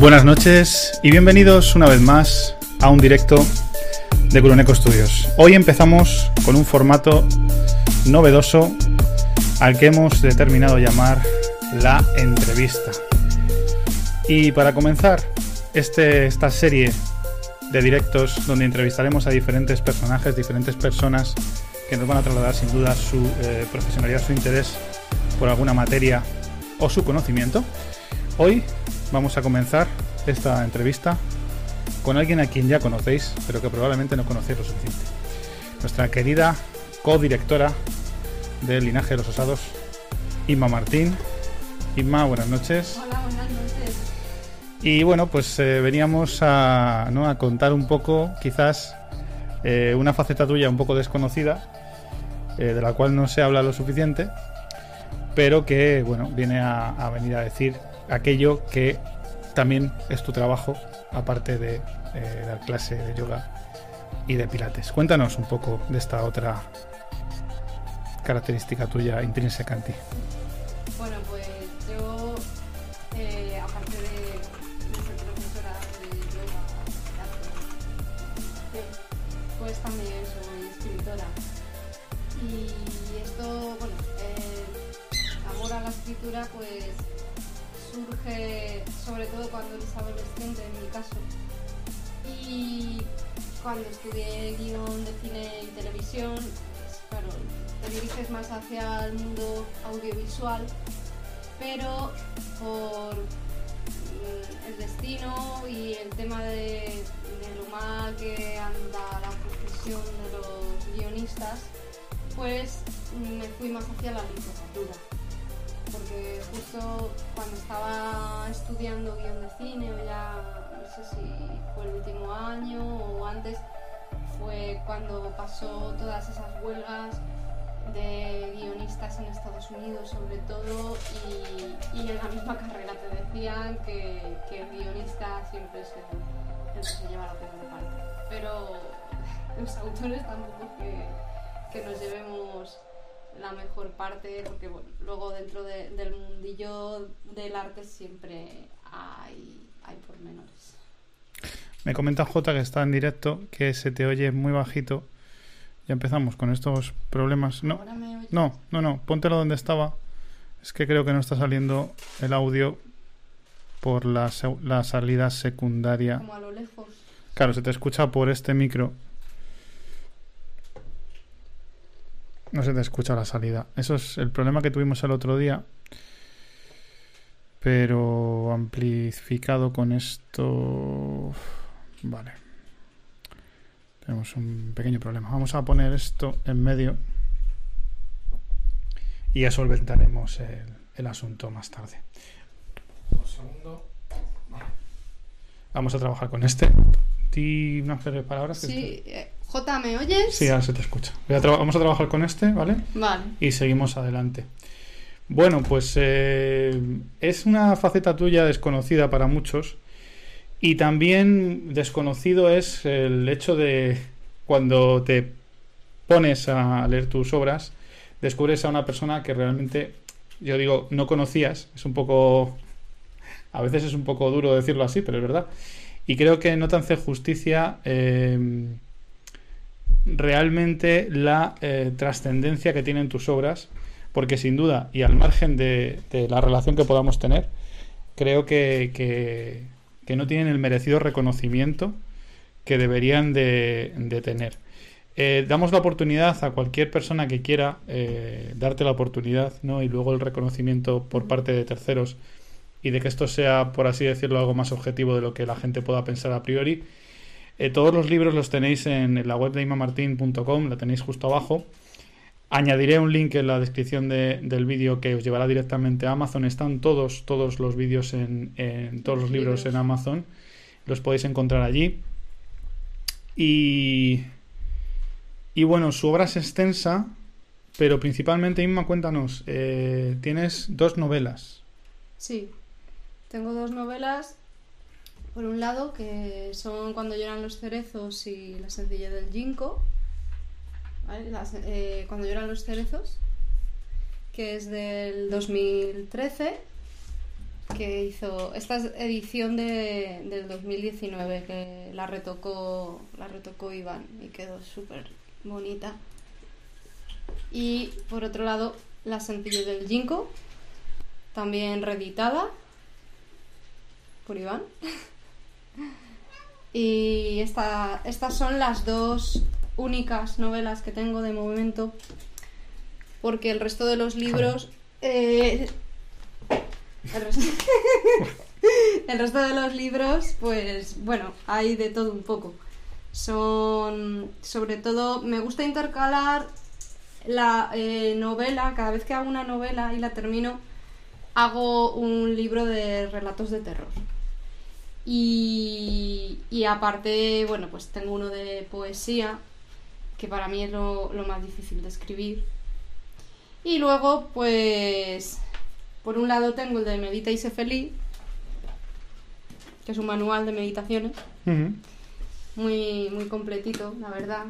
Buenas noches y bienvenidos una vez más a un directo de Curoneco Studios. Hoy empezamos con un formato novedoso al que hemos determinado llamar la entrevista. Y para comenzar este, esta serie de directos donde entrevistaremos a diferentes personajes, diferentes personas que nos van a trasladar sin duda su eh, profesionalidad, su interés por alguna materia o su conocimiento. Hoy vamos a comenzar esta entrevista con alguien a quien ya conocéis, pero que probablemente no conocéis lo suficiente. Nuestra querida codirectora del Linaje de los Osados, Inma Martín. Inma, buenas noches. Hola, buenas noches. Y bueno, pues eh, veníamos a, ¿no? a contar un poco, quizás, eh, una faceta tuya un poco desconocida, eh, de la cual no se habla lo suficiente, pero que, bueno, viene a, a venir a decir aquello que también es tu trabajo, aparte de eh, dar clase de yoga y de pilates. Cuéntanos un poco de esta otra característica tuya intrínseca en ti. Bueno, pues yo, eh, aparte de, de ser profesora de yoga, arte, pues también soy escritora. Y esto, bueno, el amor a la escritura, pues surge sobre todo cuando eres adolescente, en mi caso. Y cuando estudié guion de cine y televisión, pues, claro, te diriges más hacia el mundo audiovisual, pero por mm, el destino y el tema de, lo mal que anda la profesión de los guionistas, pues me fui más hacia la literatura porque justo cuando estaba estudiando guion de cine, ya no sé si fue el último año o antes, fue cuando pasó todas esas huelgas de guionistas en Estados Unidos sobre todo y, en la misma carrera te decían que, el guionista siempre que se lleva la peor parte. Pero los autores tampoco que nos llevemos la mejor parte, porque bueno, luego dentro de- del mundillo del arte siempre hay, hay pormenores. Me comenta J que está en directo, que se te oye muy bajito. Ya empezamos con estos problemas. No, no, no, no, póntelo donde estaba. Es que creo que no está saliendo el audio por la, la salida secundaria. como a lo lejos. Claro, se te escucha por este micro. No se te escucha la salida. Eso es el problema que tuvimos el otro día. Pero amplificado con esto. Vale. Tenemos un pequeño problema. Vamos a poner esto en medio. Y ya solventaremos el, el asunto más tarde. Un segundo. Vamos a trabajar con este. Di unas palabras. que Sí, J, ¿me oyes? Sí, ahora se te escucha. A vamos a trabajar con este, ¿vale? Vale. Y seguimos adelante. Bueno, pues eh, es una faceta tuya desconocida para muchos. Y también desconocido es el hecho de cuando te pones a leer tus obras, descubres a una persona que realmente, yo digo, no conocías. Es un poco... A veces es un poco duro decirlo así, pero es verdad. Y creo que no te hace justicia eh, realmente la eh, trascendencia que tienen tus obras, porque sin duda, y al margen de, la relación que podamos tener, creo que, que- no tienen el merecido reconocimiento que deberían de, de tener. Eh, damos la oportunidad a cualquier persona que quiera eh, darte la oportunidad ¿no? y luego el reconocimiento por parte de terceros y de que esto sea, por así decirlo, algo más objetivo de lo que la gente pueda pensar a priori. Eh, todos los libros los tenéis en la web de imamartin.com, la tenéis justo abajo. Añadiré un link en la descripción de- del vídeo que os llevará directamente a Amazon. Están todos, todos los vídeos en, en todos los libros en Amazon. Los podéis encontrar allí. Y, y bueno, su obra es extensa, pero principalmente, Inma, cuéntanos, eh, tienes dos novelas. Sí. Tengo dos novelas. Por un lado, que son Cuando lloran los cerezos y La sencillez del ginkgo. Eh, Cuando lloran los cerezos. Que es del 2013. que hizo esta es edición de, del 2019 que la retocó la retocó Iván y quedó súper bonita y por otro lado la sencillez del Jinko también reeditada por Iván y esta, estas son las dos únicas novelas que tengo de momento porque el resto de los libros eh, el resto, el resto de los libros, pues bueno, hay de todo un poco. Son, sobre todo, me gusta intercalar la eh, novela, cada vez que hago una novela y la termino, hago un libro de relatos de terror. Y, y aparte, bueno, pues tengo uno de poesía, que para mí es lo, lo más difícil de escribir. Y luego, pues, por un lado tengo el de Medita y sé feliz, que es un manual de meditaciones, muy, muy completito, la verdad.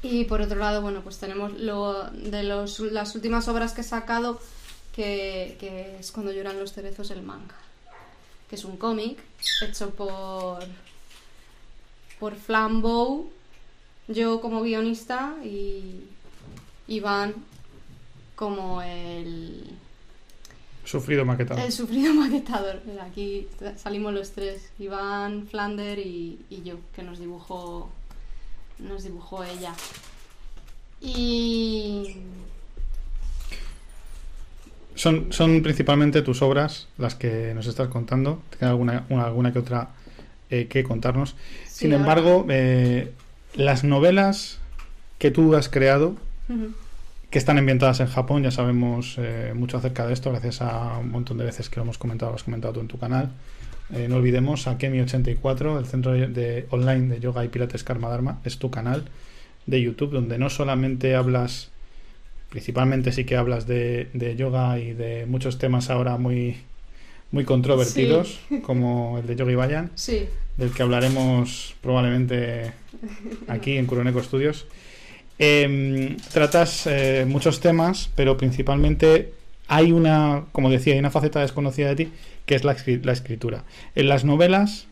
Y por otro lado, bueno, pues tenemos lo de los, las últimas obras que he sacado, que, que es Cuando lloran los cerezos, el manga, que es un cómic hecho por, por Flambeau, yo como guionista y Iván como el, Sufrido maquetado. el sufrido maquetador. Aquí salimos los tres, Iván, Flander y, y yo, que nos dibujó, nos dibujó ella. Y Son, son principalmente tus obras las que nos estás contando. ¿Tienes alguna, una- alguna que otra eh, que contarnos? sí, Sin embargo, eh, las novelas que tú has creado, que están ambientadas en Japón, ya sabemos eh, mucho acerca de esto, gracias a un montón de veces que lo hemos comentado, lo has comentado tú en tu canal. No olvidemos a Kemi84, el centro de, de- online de yoga y pilates Karma Dharma, es tu canal de YouTube, donde no solamente hablas, principalmente sí que hablas de, de yoga y de muchos temas ahora muy, muy controvertidos, como el de Yogi Bayan, Sí, del que hablaremos probablemente aquí en Kuroneko Studios. Em, tratas eh, muchos temas, pero principalmente hay una, como decía, hay una faceta desconocida de ti, que es la, la escritura. En las novelas,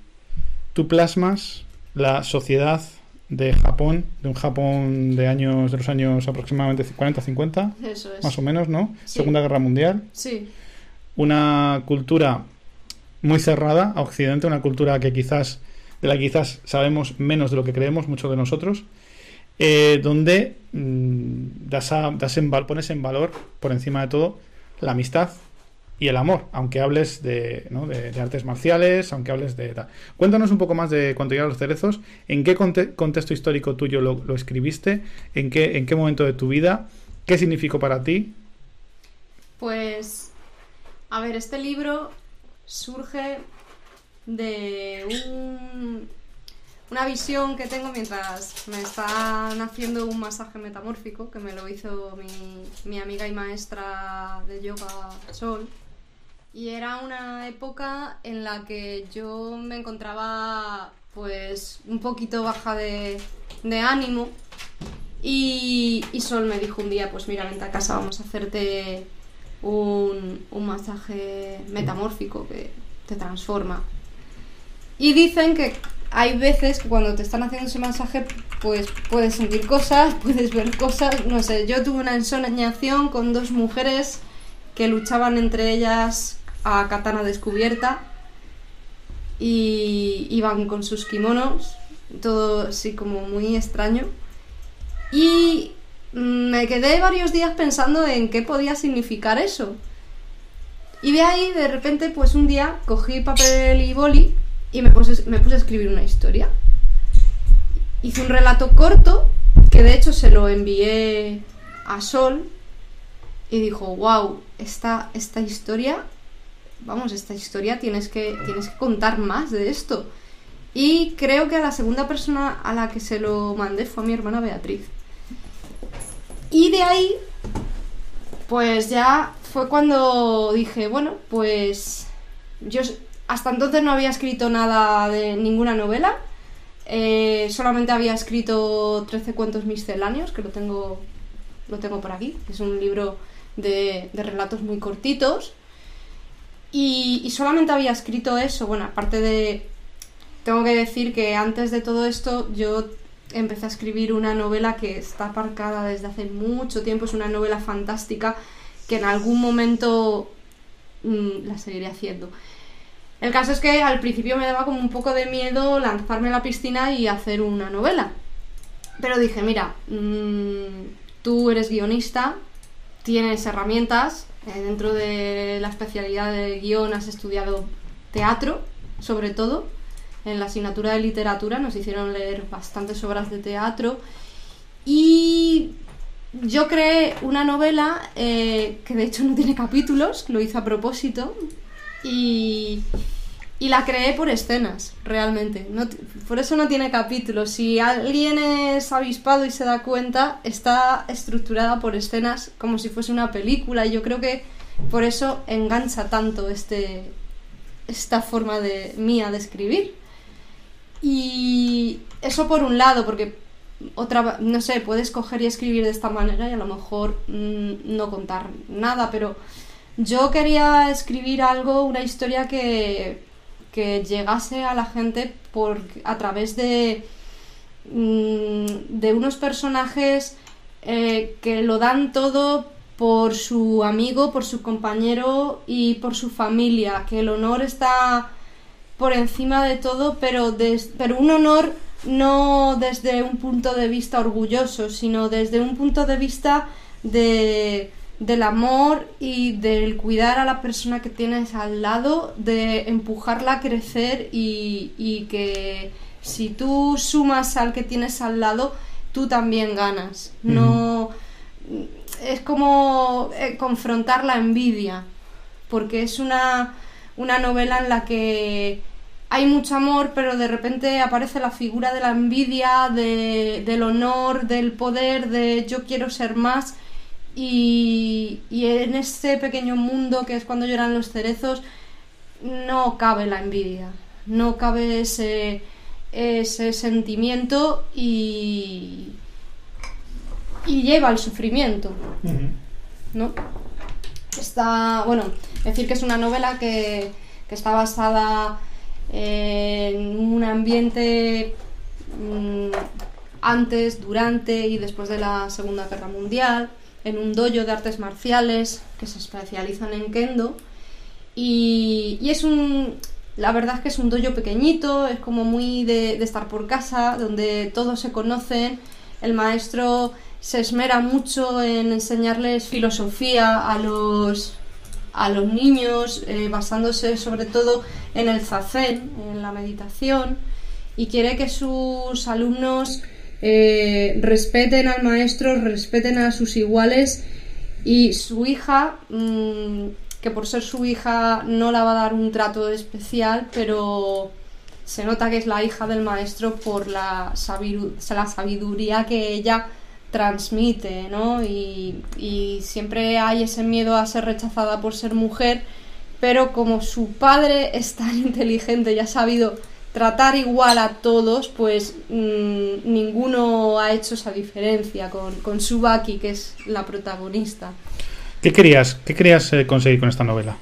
tú plasmas la sociedad de Japón, de un Japón de años, de los años aproximadamente 40-50, eso es. más o menos, ¿no? Sí. Segunda Guerra Mundial Sí, una cultura muy cerrada a Occidente, una cultura que quizás de la que quizás sabemos menos de lo que creemos muchos de nosotros, eh, donde mm, das a- das en pones en valor por encima de todo la amistad y el amor, aunque hables de, artes marciales, aunque hables de tal. Cuéntanos un poco más de Cuando llegan los cerezos, en qué conte- contexto histórico tuyo lo, lo escribiste, en qué, en qué momento de tu vida, qué significó para ti. pues a ver, este libro surge de un- una visión que tengo mientras me están haciendo un masaje metamórfico, que me lo hizo mi, mi amiga y maestra de yoga Sol. Y era una época en la que yo me encontraba pues un poquito baja de, ánimo y, y Sol me dijo un día, pues mira, vente a casa, vamos a hacerte un, un masaje metamórfico que te transforma. Y dicen que hay veces que cuando te están haciendo ese masaje, pues puedes sentir cosas, puedes ver cosas, no sé, yo tuve una ensoñación con dos mujeres que luchaban entre ellas a katana descubierta y iban con sus kimonos, todo así como muy extraño. Y mm, me quedé varios días pensando en qué podía significar eso. Y de ahí, de repente, pues un día cogí papel y boli y me puse, me puse a escribir una historia. Hice un relato corto, que de hecho se lo envié a Sol, y dijo, wow, esta, esta historia, vamos, esta historia tienes que, tienes que contar más de esto. Y creo que a la segunda persona a la que se lo mandé fue a mi hermana Beatriz. Y de ahí, pues ya fue cuando dije, bueno, pues yo hasta entonces no había escrito nada de ninguna novela. eh, solamente había escrito 13 cuentos misceláneos, que lo tengo, lo tengo por aquí. Es un libro de, de relatos muy cortitos. Y, solamente había escrito eso, bueno, aparte de... Tengo que decir que antes de todo esto yo empecé a escribir una novela que está aparcada desde hace mucho tiempo, es una novela fantástica que en algún momento mm, la seguiré haciendo. El caso es que al principio me daba como un poco de miedo lanzarme a la piscina y hacer una novela. Pero dije, mira, mm, tú eres guionista, tienes herramientas, eh, dentro de la especialidad de guion has estudiado teatro, sobre todo, en la asignatura de literatura nos hicieron leer bastantes obras de teatro. Y yo creé una novela eh, que de hecho no tiene capítulos, lo hice a propósito. Y, y la creé por escenas, realmente. No, por eso no tiene capítulos. Si alguien es avispado y se da cuenta, está estructurada por escenas como si fuese una película. Y yo creo que por eso engancha tanto este, esta forma de, mía de escribir. Y eso por un lado, porque otra, no sé, puedes coger y escribir de esta manera y a lo mejor mm, no contar nada, pero yo quería escribir algo, una historia que, que llegase a la gente por, a través de, mm, de unos personajes eh, que lo dan todo por su amigo, por su compañero y por su familia, que el honor está por encima de todo, pero, pero un honor no desde un punto de vista orgulloso, sino desde un punto de vista de, del amor y del cuidar a la persona que tienes al lado, de empujarla a crecer y, y que si tú sumas al que tienes al lado, tú también ganas. No es como eh, confrontar la envidia, porque es una una novela en la que hay mucho amor, pero de repente aparece la figura de la envidia, del honor, del poder, de yo quiero ser más. Y, en ese pequeño mundo que es cuando lloran los cerezos, no cabe la envidia, no cabe ese, ese sentimiento y, y lleva al sufrimiento. ¿No? Está, bueno, decir que es una novela que, está basada en un ambiente mm, antes, durante y después de la Segunda Guerra Mundial, en un dojo de artes marciales que se especializan en kendo. Y, es un. La verdad es que es un dojo pequeñito, es como muy de, de estar por casa, donde todos se conocen. El maestro se esmera mucho en enseñarles filosofía a los, a los niños, eh, basándose sobre todo en el zazen, en la meditación, y quiere que sus alumnos eh, respeten al maestro, respeten a sus iguales y su hija, mm, que por ser su hija no la va a dar un trato especial, pero se nota que es la hija del maestro por la, sabiduría que ella transmite, ¿no? Y, siempre hay ese miedo a ser rechazada por ser mujer, pero como su padre es tan inteligente y ha sabido tratar igual a todos, pues mm, ninguno ha hecho esa diferencia con, con Subaki, que es la protagonista. ¿Qué querías, qué querías eh, conseguir con esta novela?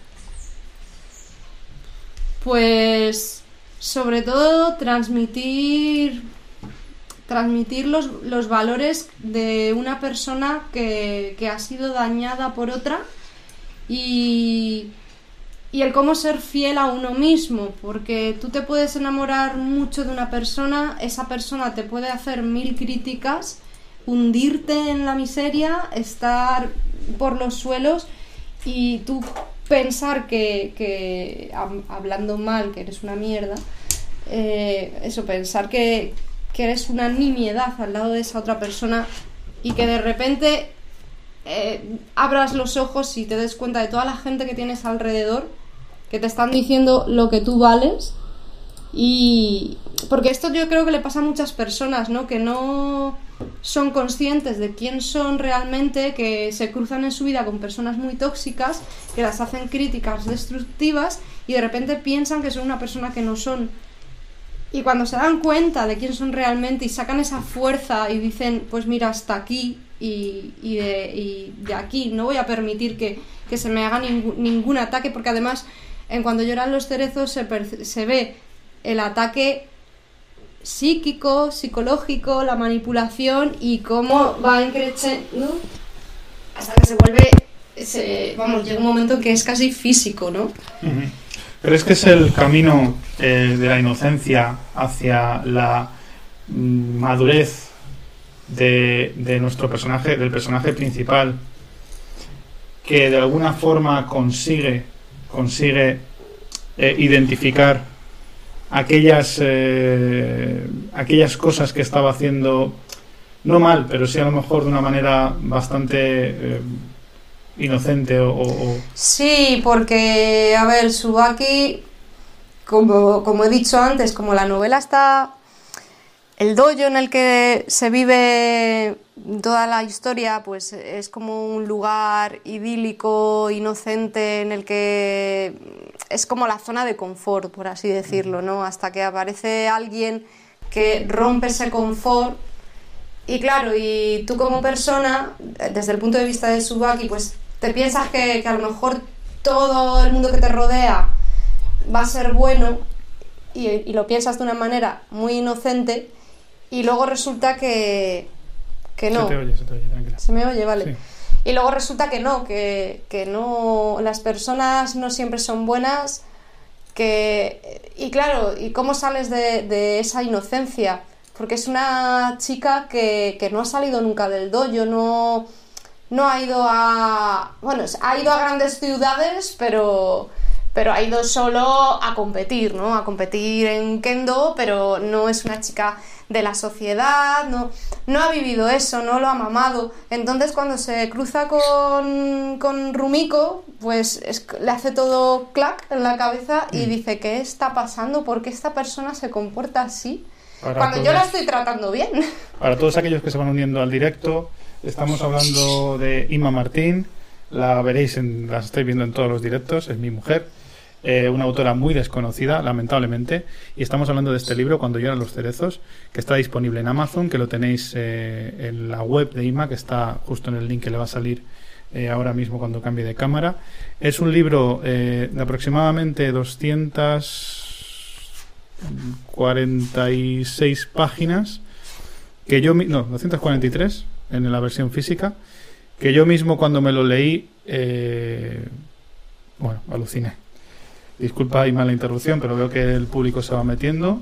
Pues sobre todo transmitir transmitir los, los valores de una persona que, ha sido dañada por otra y, y el cómo ser fiel a uno mismo, porque tú te puedes enamorar mucho de una persona, esa persona te puede hacer mil críticas, hundirte en la miseria, estar por los suelos y tú pensar que, que hablando mal, que eres una mierda, eh, eso, pensar que, que eres una nimiedad al lado de esa otra persona y que de repente eh, abras los ojos y te des cuenta de toda la gente que tienes alrededor que te están diciendo lo que tú vales y porque esto yo creo que le pasa a muchas personas, ¿no? Que no son conscientes de quién son realmente, que se cruzan en su vida con personas muy tóxicas, que las hacen críticas destructivas y de repente piensan que son una persona que no son. Y cuando se dan cuenta de quién son realmente y sacan esa fuerza y dicen, pues mira, hasta aquí y, de, aquí no voy a permitir que, se me haga ningún ataque, porque además en cuando lloran los cerezos se, se ve el ataque psíquico, psicológico, la manipulación y cómo va creciendo hasta que se vuelve, vamos, llega un momento que es casi físico, ¿no? Pero es que es el camino eh, de la inocencia hacia la mm, madurez de, de, nuestro personaje, del personaje principal, que de alguna forma consigue, consigue eh, identificar aquellas, eh, aquellas cosas que estaba haciendo, no mal, pero sí a lo mejor de una manera bastante eh, inocente o, Sí, porque, a ver, Subaki, como, como he dicho antes, como la novela está... El dojo en el que se vive toda la historia, pues es como un lugar idílico, inocente, en el que es como la zona de confort, por así decirlo, ¿no? Hasta que aparece alguien que rompe ese confort. Y claro, y tú como persona, desde el punto de vista de Subaki, pues te piensas que, a lo mejor todo el mundo que te rodea va a ser bueno y, lo piensas de una manera muy inocente y luego resulta que, que no. Se te oye, se te oye, tranquila. Se me oye, vale. Y luego resulta que no, que, no, las personas no siempre son buenas, que... Y claro, ¿y cómo sales de, esa inocencia? Porque es una chica que, no ha salido nunca del dojo, no, no ha ido a... Bueno, ha ido a grandes ciudades, pero pero ha ido solo a competir, ¿no? A competir en kendo, pero no es una chica de la sociedad, no, no ha vivido eso, no lo ha mamado. Entonces cuando se cruza con, con Rumiko, pues le hace todo clac en la cabeza y mm. dice, ¿qué está pasando? ¿Por qué esta persona se comporta así? cuando yo la estoy tratando bien. Para todos aquellos que se van uniendo al directo, estamos hablando de Inma Martín, la veréis, en, la estáis viendo en todos los directos, es mi mujer. Eh, una autora muy desconocida, lamentablemente, y estamos hablando de este libro, Cuando lloran los cerezos, que está disponible en Amazon, que lo tenéis eh, en la web de IMA, que está justo en el link que le va a salir eh, ahora mismo cuando cambie de cámara. Es un libro de aproximadamente 246 páginas, que yo, no, 243 en la versión física, que yo mismo cuando me lo leí, bueno, aluciné Disculpa y mala interrupción, pero veo que el público se va metiendo.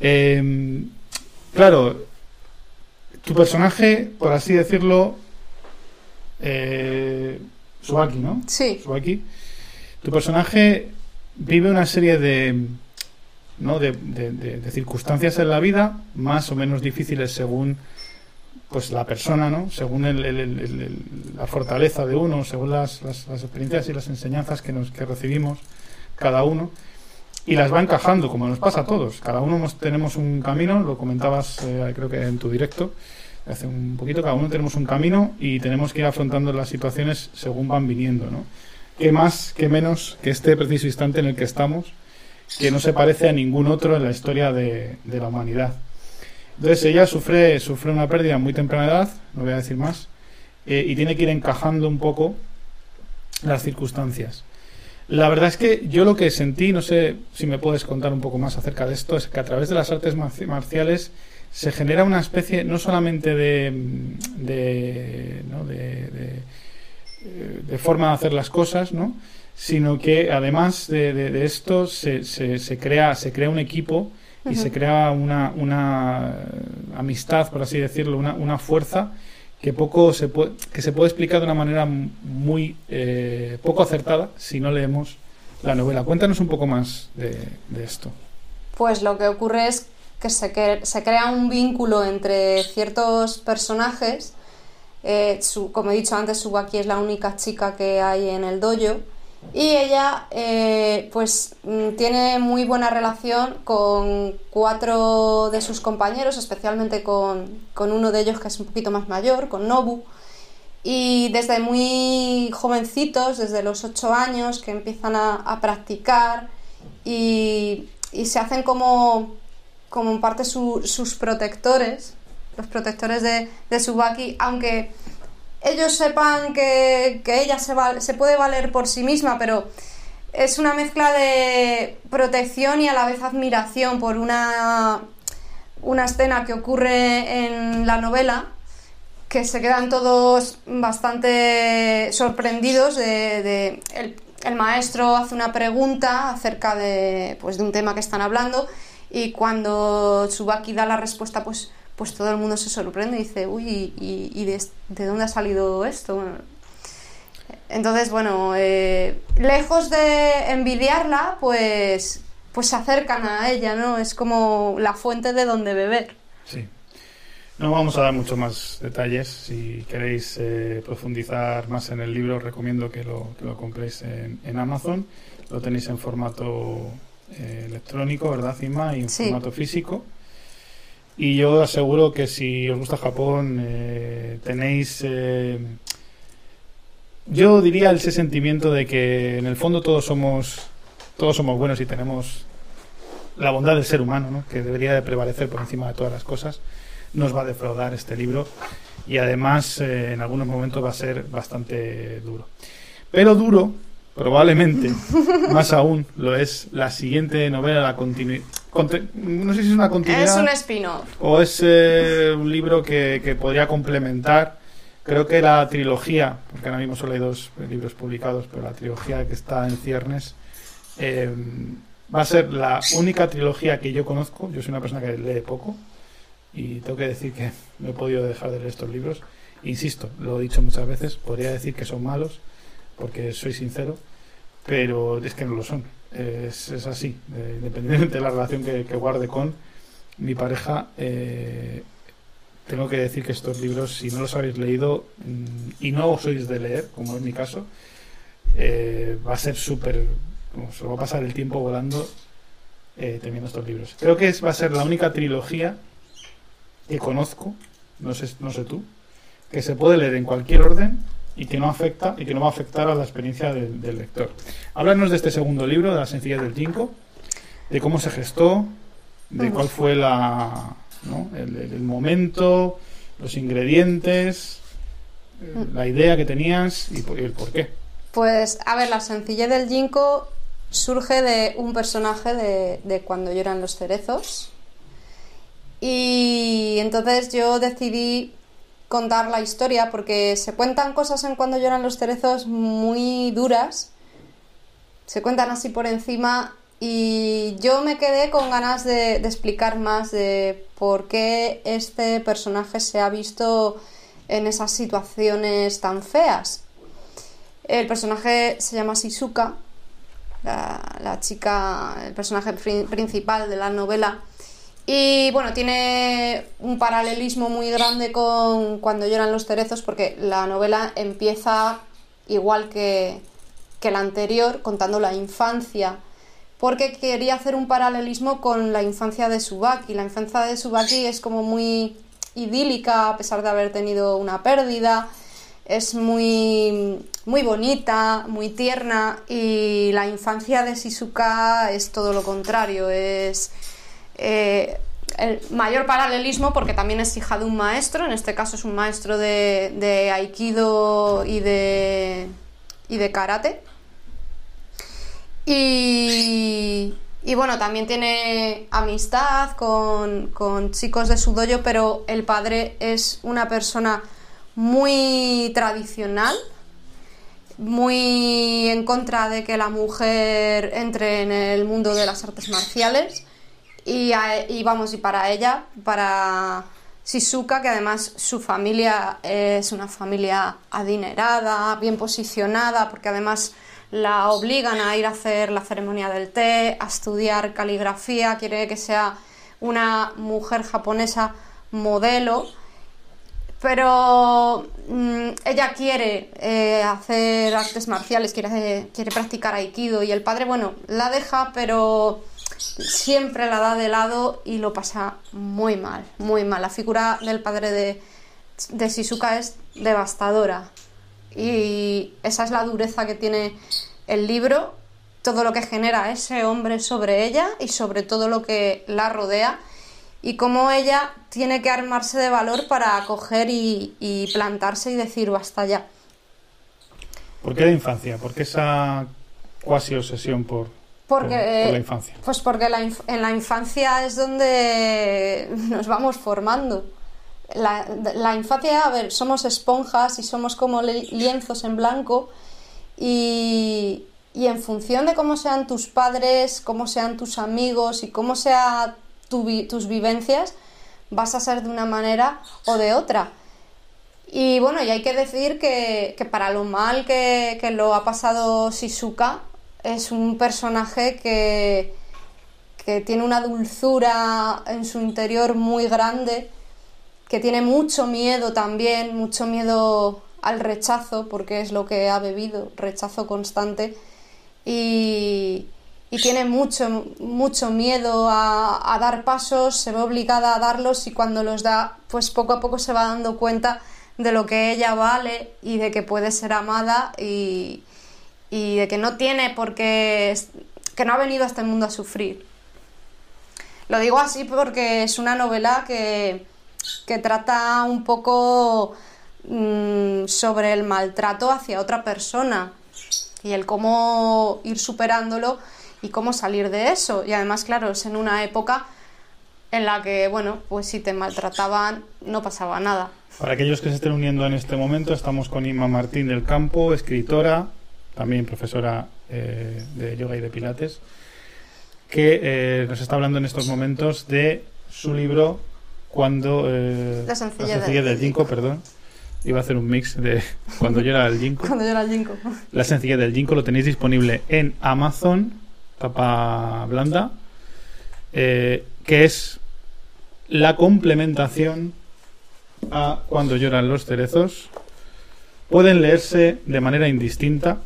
Em, claro, tu personaje, por así decirlo, eh, Subaki, ¿no? Sí. Subaki. Tu personaje vive una serie de, ¿no? de, de, circunstancias en la vida, más o menos difíciles según pues la persona, ¿no? Según la fortaleza de uno, según las, las, las, experiencias y las enseñanzas que, nos, que recibimos cada uno y las va encajando, como nos pasa a todos. Cada uno tenemos un camino, lo comentabas eh, creo que en tu directo, hace un poquito, cada uno tenemos un camino y tenemos que ir afrontando las situaciones según van viniendo, ¿no? ¿Qué más, qué menos que este preciso instante en el que estamos, que no se parece a ningún otro en la historia de, la humanidad? Entonces ella sufre, sufre una pérdida muy temprana edad, no voy a decir más, eh, y tiene que ir encajando un poco las circunstancias. La verdad es que yo lo que sentí, no sé si me puedes contar un poco más acerca de esto, es que a través de las artes marciales se genera una especie no solamente de, de, ¿no? de, de, forma de hacer las cosas, ¿no? sino que además de, esto se, se, se, crea, se crea un equipo y se crea una, una amistad, por así decirlo, una, una fuerza que poco se puede, que se puede explicar de una manera muy eh, poco acertada si no leemos la novela. Cuéntanos un poco más de, esto. Pues lo que ocurre es que se, se crea un vínculo entre ciertos personajes. Eh, como he dicho antes, Subaki es la única chica que hay en el dojo y ella, eh, pues, mm, tiene muy buena relación con cuatro de sus compañeros, especialmente con, uno de ellos que es un poquito más mayor, con Nobu. Y desde muy jovencitos, desde los ocho años, que empiezan a, practicar y, se hacen como, como en parte sus protectores, los protectores de, de Subaki, aunque ellos sepan que, ella se, se, puede valer por sí misma, pero es una mezcla de protección y a la vez admiración por una, una escena que ocurre en la novela que se quedan todos bastante sorprendidos de, el, maestro hace una pregunta acerca de, pues, de un tema que están hablando y cuando Tsubaki da la respuesta pues, pues todo el mundo se sorprende y dice uy ¿y, de, dónde ha salido esto? entonces bueno eh, lejos de envidiarla pues pues se acercan a ella no es como la fuente de donde beber sí no vamos a dar muchos más detalles. Si queréis eh, profundizar más en el libro, recomiendo que lo, que lo compréis en, Amazon. Lo tenéis en formato eh, electrónico, ¿verdad, Cima? Y en formato físico. Y yo aseguro que si os gusta Japón, eh, tenéis. yo diría ese sentimiento de que en el fondo todos somos, todos somos buenos y tenemos la bondad del ser humano, ¿no? que debería de prevalecer por encima de todas las cosas nos va a defraudar este libro y además eh, en algunos momentos va a ser bastante duro. Pero duro, probablemente, más aún, lo es la siguiente novela, la continuidad. No sé si es una continuidad. Es un spin-off. O es eh, un libro que, podría complementar. Creo que la trilogía, porque ahora mismo solo hay dos libros publicados, pero la trilogía que está en ciernes eh, va a ser la única trilogía que yo conozco. Yo soy una persona que lee poco y tengo que decir que no he podido dejar de leer estos libros. Insisto, lo he dicho muchas veces, podría decir que son malos, porque soy sincero, pero es que no lo son. Es, es así, eh, independientemente de la relación que, guarde con mi pareja, eh, tengo que decir que estos libros, si no los habéis leído mm, y no sois de leer, como es mi caso, eh, va a ser súper, se va a pasar el tiempo volando teniendo estos libros. Creo que es, va a ser la única trilogía que conozco, no sé, no sé tú, que se puede leer en cualquier orden y que no afecta y que no va a afectar a la experiencia del, lector. Háblanos de este segundo libro, de la sencillez del Jinko, de cómo se gestó, de cuál fue la, el, momento, los ingredientes, mm. la idea que tenías y, el por qué. Pues, a ver, la sencillez del Jinko surge de un personaje de, de cuando lloran los cerezos, y entonces yo decidí contar la historia porque se cuentan cosas en cuando lloran los cerezos muy duras, se cuentan así por encima y yo me quedé con ganas de, explicar más de por qué este personaje se ha visto en esas situaciones tan feas. El personaje se llama Shizuka, la chica, el personaje principal de la novela y bueno, tiene un paralelismo muy grande con Cuando lloran los cerezos, porque la novela empieza igual que, la anterior, contando la infancia, porque quería hacer un paralelismo con la infancia de Subaki. La infancia de Subaki es como muy idílica, a pesar de haber tenido una pérdida, es muy, muy bonita, muy tierna, y la infancia de Shizuka es todo lo contrario, es eh, el mayor paralelismo porque también es hija de un maestro, en este caso es un maestro de, aikido y de, y de karate. Y, bueno, también tiene amistad con, chicos de su dojo, pero el padre es una persona muy tradicional, muy en contra de que la mujer entre en el mundo de las artes marciales y, vamos, y para ella, para Shizuka, que además su familia es una familia adinerada, bien posicionada, porque además la obligan a ir a hacer la ceremonia del té, a estudiar caligrafía, quiere que sea una mujer japonesa modelo, pero mm, ella quiere eh, hacer artes marciales, quiere, quiere practicar aikido y el padre, bueno, la deja, pero siempre la da de lado y lo pasa muy mal, muy mal. La figura del padre de, de Shizuka es devastadora y esa es la dureza que tiene el libro, todo lo que genera ese hombre sobre ella y sobre todo lo que la rodea y cómo ella tiene que armarse de valor para acoger y, plantarse y decir basta ya. ¿Por qué la infancia? ¿Por qué esa cuasi obsesión por, Porque, por- por la eh, infancia? Pues porque la inf- en la infancia es donde nos vamos formando. La, la infancia, a ver, somos esponjas y somos como li- lienzos en blanco y, y en función de cómo sean tus padres, cómo sean tus amigos y cómo sean tus vivencias, vas a ser de una manera o de otra. Y bueno, y hay que decir que, que para lo mal que, que lo ha pasado Shizuka, es un personaje que, que tiene una dulzura en su interior muy grande, que tiene mucho miedo también, mucho miedo al rechazo, porque es lo que ha bebido, rechazo constante, y, y tiene mucho, mucho miedo a, a dar pasos, se ve obligada a darlos y cuando los da, pues poco a poco se va dando cuenta de lo que ella vale y de que puede ser amada y, y de que no tiene por qué, que no ha venido a este mundo a sufrir. Lo digo así porque es una novela que, que trata un poco mmm, sobre el maltrato hacia otra persona y el cómo ir superándolo y cómo salir de eso. Y además, claro, es en una época en la que, bueno, pues si te maltrataban no pasaba nada. Para aquellos que se estén uniendo en este momento, estamos con Inma Martín del Campo, escritora, también profesora eh, de yoga y de pilates, que eh, nos está hablando en estos momentos de su libro Cuando... Eh, La sencillez, la sencillez del Ginkgo, perdón. Iba a hacer un mix de Cuando yo era el Ginkgo. Cuando yo era el Ginkgo. La sencillez del Ginkgo lo tenéis disponible en Amazon, tapa blanda, eh, que es la complementación a Cuando lloran los cerezos. Pueden leerse de manera indistinta,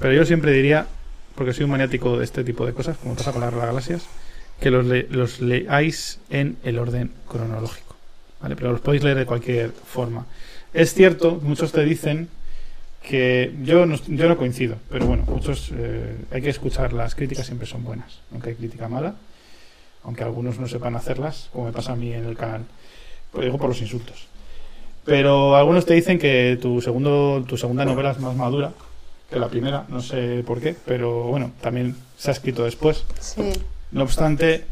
pero yo siempre diría, porque soy un maniático de este tipo de cosas, como pasa con las galaxias, que los, le- los leáis en el orden cronológico. ¿vale? Pero los podéis leer de cualquier forma. Es cierto, muchos te dicen que yo no, yo no coincido, pero bueno, muchos eh, hay que escuchar, las críticas siempre son buenas, aunque hay crítica mala, aunque algunos no sepan hacerlas, como me pasa a mí en el canal, digo por los insultos. Pero algunos te dicen que tu, segundo, tu segunda novela es más madura la primera, no sé por qué, pero bueno, también se ha escrito después. Sí. No obstante,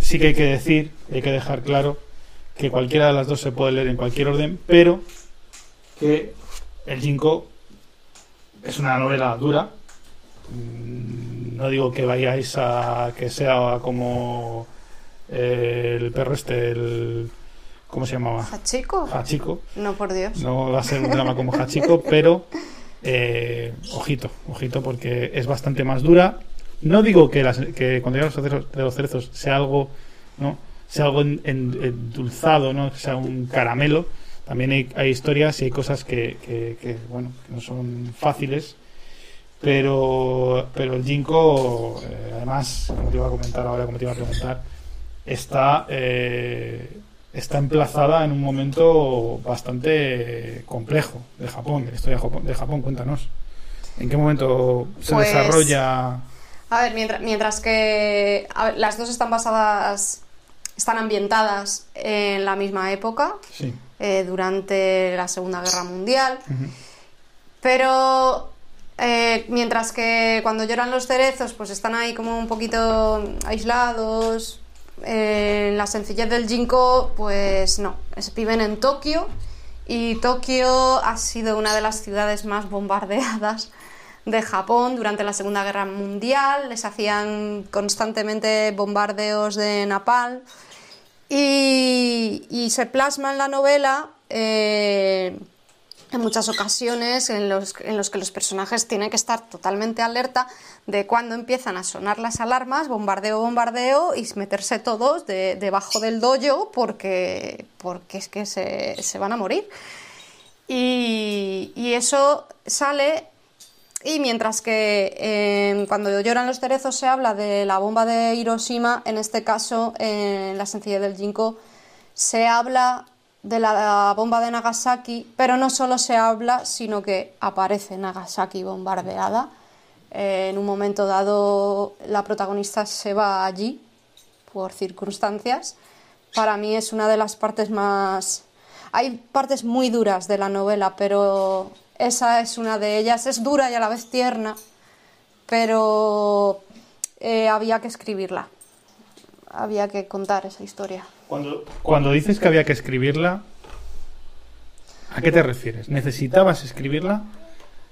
sí que hay que decir, hay que dejar claro que cualquiera de las dos se puede leer en cualquier orden, pero que el Ginkgo es una novela dura. Mm, No digo que vayáis a que sea como eh, el perro este, el ¿cómo se llamaba? ¿Hachiko? Hachiko. No, por Dios. No va a ser un drama como Hachiko, pero eh, ojito, ojito, porque es bastante más dura. No digo que, que cuando llegan los cerezos, de los cerezos sea algo, ¿no? sea algo en- en- endulzado, ¿no? sea un caramelo. También hay, hay historias y hay cosas que, que- que, bueno, que no son fáciles. Pero, pero el Ginkgo, eh, además, como te iba a comentar ahora, como te iba a preguntar, está, eh, está emplazada en un momento bastante complejo de Japón, de la historia de Japón. Cuéntanos. ¿En qué momento se Pues- desarrolla? A ver, mientras, mientras que ver, las dos están basadas, están ambientadas en la misma época, Sí. eh, durante la Segunda Guerra Mundial, pero eh, mientras que cuando lloran los cerezos, pues están ahí como un poquito aislados. Eh, en la sencillez del Jinko, pues no, es- viven en Tokio y Tokio ha sido una de las ciudades más bombardeadas de Japón durante la Segunda Guerra Mundial. Les hacían constantemente bombardeos de napalm y, y se plasma en la novela eh, en muchas ocasiones en los, que los personajes tienen que estar totalmente alerta de cuando empiezan a sonar las alarmas, bombardeo, bombardeo, y meterse todos de- debajo del dojo porque, porque es que se, se van a morir. Y, eso sale y mientras que eh, cuando lloran los cerezos se habla de la bomba de Hiroshima, en este caso, en la sencillez del Jinko, se habla de la bomba de Nagasaki, pero no solo se habla, sino que aparece Nagasaki bombardeada. Eh, en un momento dado, la protagonista se va allí por circunstancias. Para mí es una de las partes más... Hay partes muy duras de la novela, pero esa es una de ellas. Es dura y a la vez tierna. pero eh, había que escribirla, había que contar esa historia. Cuando, cuando dices que había que escribirla, ¿a qué te refieres? ¿Necesitabas escribirla?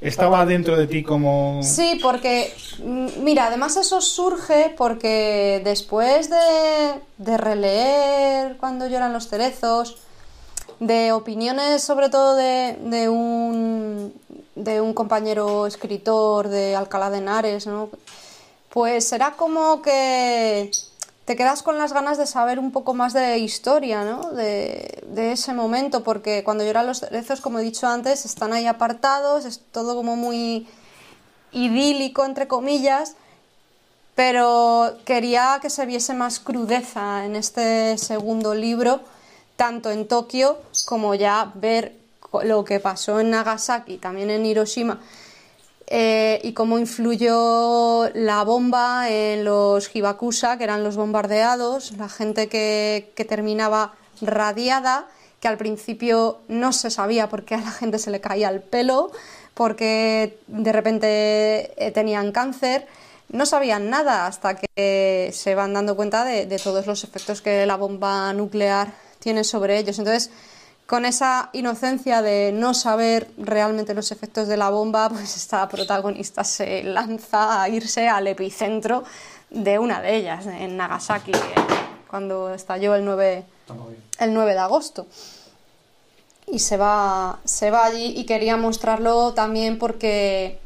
¿Estaba dentro de ti como...? Sí, porque, mm, mira, además eso surge porque después de, de releer cuando lloran los cerezos, de opiniones sobre todo de, de, un, de un compañero escritor de Alcalá de Henares, ¿no? pues era como que te quedas con las ganas de saber un poco más de historia, ¿no? De, ese momento, porque cuando lloran los cerezos, como he dicho antes, están ahí apartados, es todo como muy idílico, entre comillas, pero quería que se viese más crudeza en este segundo libro, tanto en Tokio como ya ver lo que pasó en Nagasaki, también en Hiroshima, eh, y cómo influyó la bomba en los Hibakusha, que eran los bombardeados, la gente que, que, terminaba radiada, que al principio no se sabía por qué a la gente se le caía el pelo, porque de repente eh, tenían cáncer. No sabían nada hasta que se van dando cuenta de, de todos los efectos que la bomba nuclear tiene sobre ellos. Entonces, con esa inocencia de no saber realmente los efectos de la bomba, pues esta protagonista se lanza a irse al epicentro de una de ellas, en Nagasaki, cuando estalló el 9, el 9 de agosto. Y se va, se va allí y quería mostrarlo también porque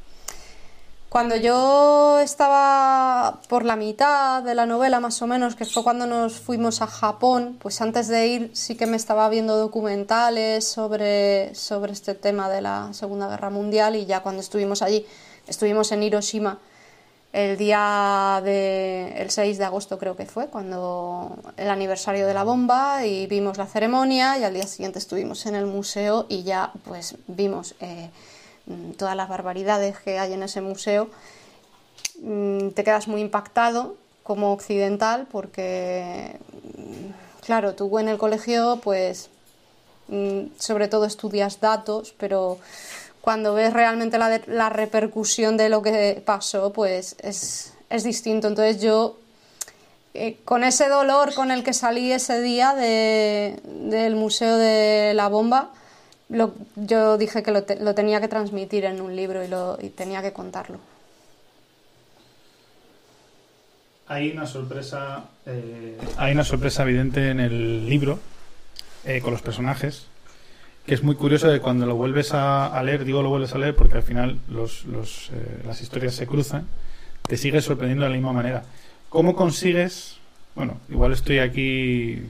cuando yo estaba por la mitad de la novela, más o menos, que fue cuando nos fuimos a Japón, pues antes de ir sí que me estaba viendo documentales sobre, sobre este tema de la Segunda Guerra Mundial y ya cuando estuvimos allí, estuvimos en Hiroshima el día de el 6 de agosto creo que fue, cuando el aniversario de la bomba y vimos la ceremonia y al día siguiente estuvimos en el museo y ya pues vimos... Eh, todas las barbaridades que hay en ese museo, mm, te quedas muy impactado como occidental porque, mm, claro, tú en el colegio pues sobre todo estudias datos, pero cuando ves realmente la, la repercusión de lo que pasó pues es, es distinto. Entonces yo eh, con ese dolor con el que salí ese día de, del Museo de la Bomba, lo, yo dije que lo, te, lo, tenía que transmitir en un libro y, lo, y tenía que contarlo. Hay una sorpresa, eh, hay una sorpresa evidente en el libro eh, con los personajes, que es muy curioso de cuando lo vuelves a, a, leer, digo lo vuelves a leer porque al final los, los, eh, las historias se cruzan, te sigue sorprendiendo de la misma manera. ¿Cómo consigues, bueno, igual estoy aquí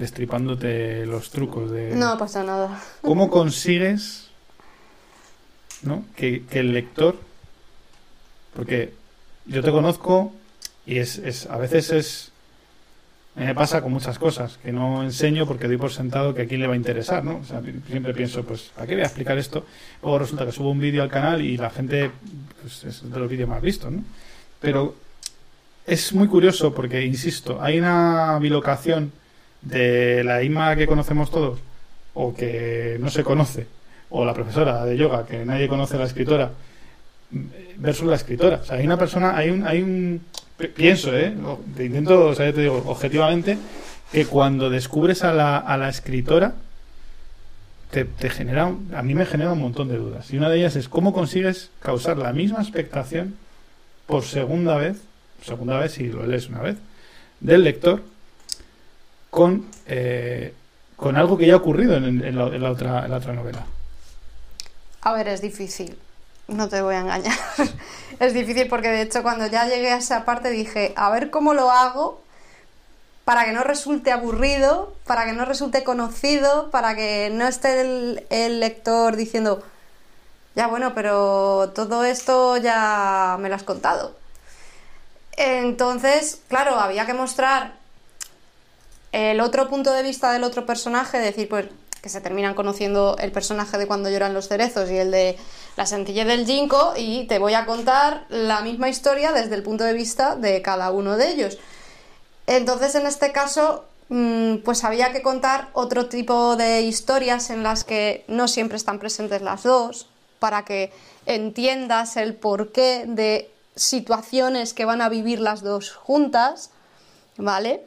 destripándote los trucos de... No pasa nada. ¿Cómo consigues ¿no? que, que el lector... Porque yo te conozco y es, es a veces es... Me pasa con muchas cosas que no enseño porque doy por sentado que a quién le va a interesar, ¿no? O sea, siempre pienso, pues, ¿a qué voy a explicar esto? Luego resulta que subo un vídeo al canal y la gente, pues, es de los vídeos más vistos, ¿no? Pero es muy curioso porque, insisto, hay una bilocación de la Ima que conocemos todos, o que no se conoce, o la profesora de yoga, que nadie conoce la escritora, versus la escritora. O sea, hay una persona, hay un, hay un pienso, ¿eh? Te intento, o sea, te digo, objetivamente, que cuando descubres a la, a la escritora, te, genera, a mí me genera un montón de dudas. Y una de ellas es cómo consigues causar la misma expectación por segunda vez, segunda vez si lo lees una vez, del lector con, eh, con algo que ya ha ocurrido en, la, otra, en la otra novela. A ver, es difícil. No te voy a engañar. es difícil porque de hecho cuando ya llegué a esa parte dije, a ver cómo lo hago para que no resulte aburrido, para que no resulte conocido, para que no esté el lector diciendo, ya bueno, pero todo esto ya me lo has contado. Entonces, claro, había que mostrar el otro punto de vista del otro personaje, decir, pues que se terminan conociendo el personaje de cuando lloran los cerezos y el de la sencillez del ginkgo y te voy a contar la misma historia desde el punto de vista de cada uno de ellos. Entonces, en este caso, mm, pues había que contar otro tipo de historias en las que no siempre están presentes las dos, para que entiendas el porqué de situaciones que van a vivir las dos juntas, ¿vale?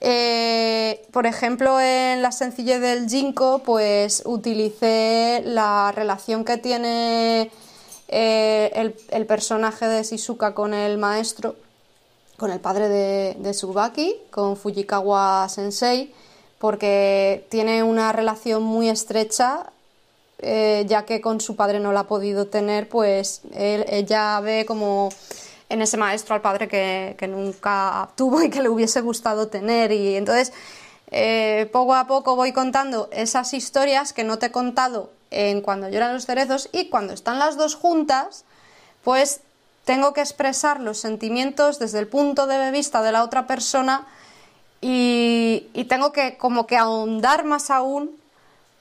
Eh, por ejemplo, en la sencillez del Jinko, pues utilicé la relación que tiene eh, el, personaje de Shizuka con el maestro, con el padre de, de Tsubaki, con Fujikawa Sensei, porque tiene una relación muy estrecha, eh, ya que con su padre no la ha podido tener, pues él, ella ve como en ese maestro al padre que, que, nunca tuvo y que le hubiese gustado tener. Y entonces, eh, poco a poco voy contando esas historias que no te he contado en cuando lloran los cerezos y cuando están las dos juntas, pues tengo que expresar los sentimientos desde el punto de vista de la otra persona y, y tengo que como que ahondar más aún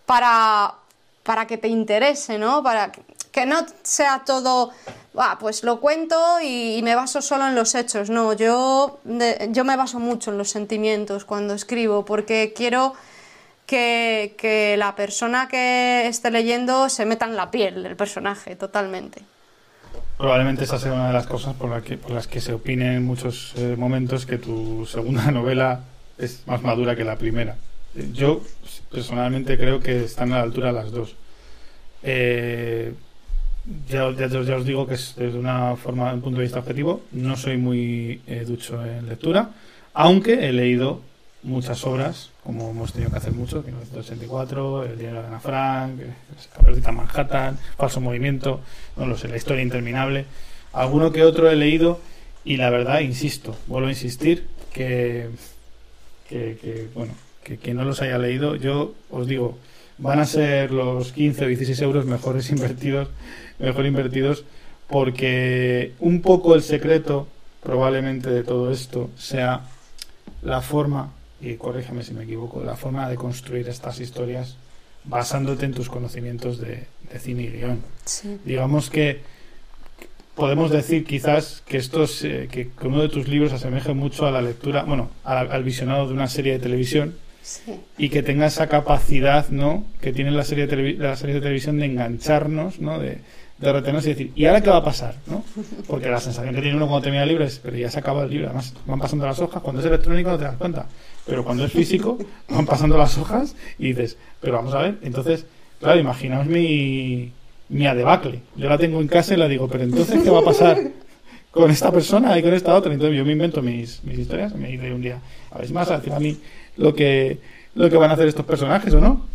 para, para que te interese, ¿no? Para que no sea todo, ah, pues lo cuento y, me baso solo en los hechos. No, yo, yo me baso mucho en los sentimientos cuando escribo porque quiero que, que, la persona que esté leyendo se meta en la piel del personaje totalmente. Probablemente esa sea una de las cosas por, la que, por las que se opine en muchos eh, momentos que tu segunda novela es más madura que la primera. Yo personalmente creo que están a la altura las dos. Eh, ya, ya, ya, os digo que es desde una forma, un punto de vista objetivo, no soy muy eh, ducho en lectura, aunque he leído muchas obras, como hemos tenido que hacer mucho, 1984, El diario de Ana Frank, Caperucita Manhattan, Falso Movimiento, no lo sé, La historia interminable. Alguno que otro he leído y la verdad, insisto, vuelvo a insistir, que, que, que bueno, que quien no los haya leído, yo os digo, van a ser los 15 o 16 euros mejores invertidos, mejor invertidos, porque un poco el secreto probablemente de todo esto sea la forma y corrígeme si me equivoco, la forma de construir estas historias basándote en tus conocimientos de, de cine y guion. Sí. Digamos que podemos decir quizás que estos, eh, que, que, uno de tus libros asemeje mucho a la lectura, bueno, al, al visionado de una serie de televisión Sí. y que tenga esa capacidad, ¿no? Que tiene la serie de, la serie de televisión de engancharnos, ¿no? De, de retenernos y decir, ¿y ahora qué va a pasar? ¿no? Porque la sensación que tiene uno cuando termina el libro es, pero ya se acaba el libro, además van pasando las hojas, cuando es electrónico no te das cuenta, pero cuando es físico van pasando las hojas y dices, pero vamos a ver, entonces, claro, imaginaos mi, mi adebacle, yo la tengo en casa y la digo, pero entonces, ¿qué va a pasar con esta persona y con esta otra? Entonces yo me invento mis, mis historias, me dice un día, a ver, más a decir a mí lo que, lo que van a hacer estos personajes o no.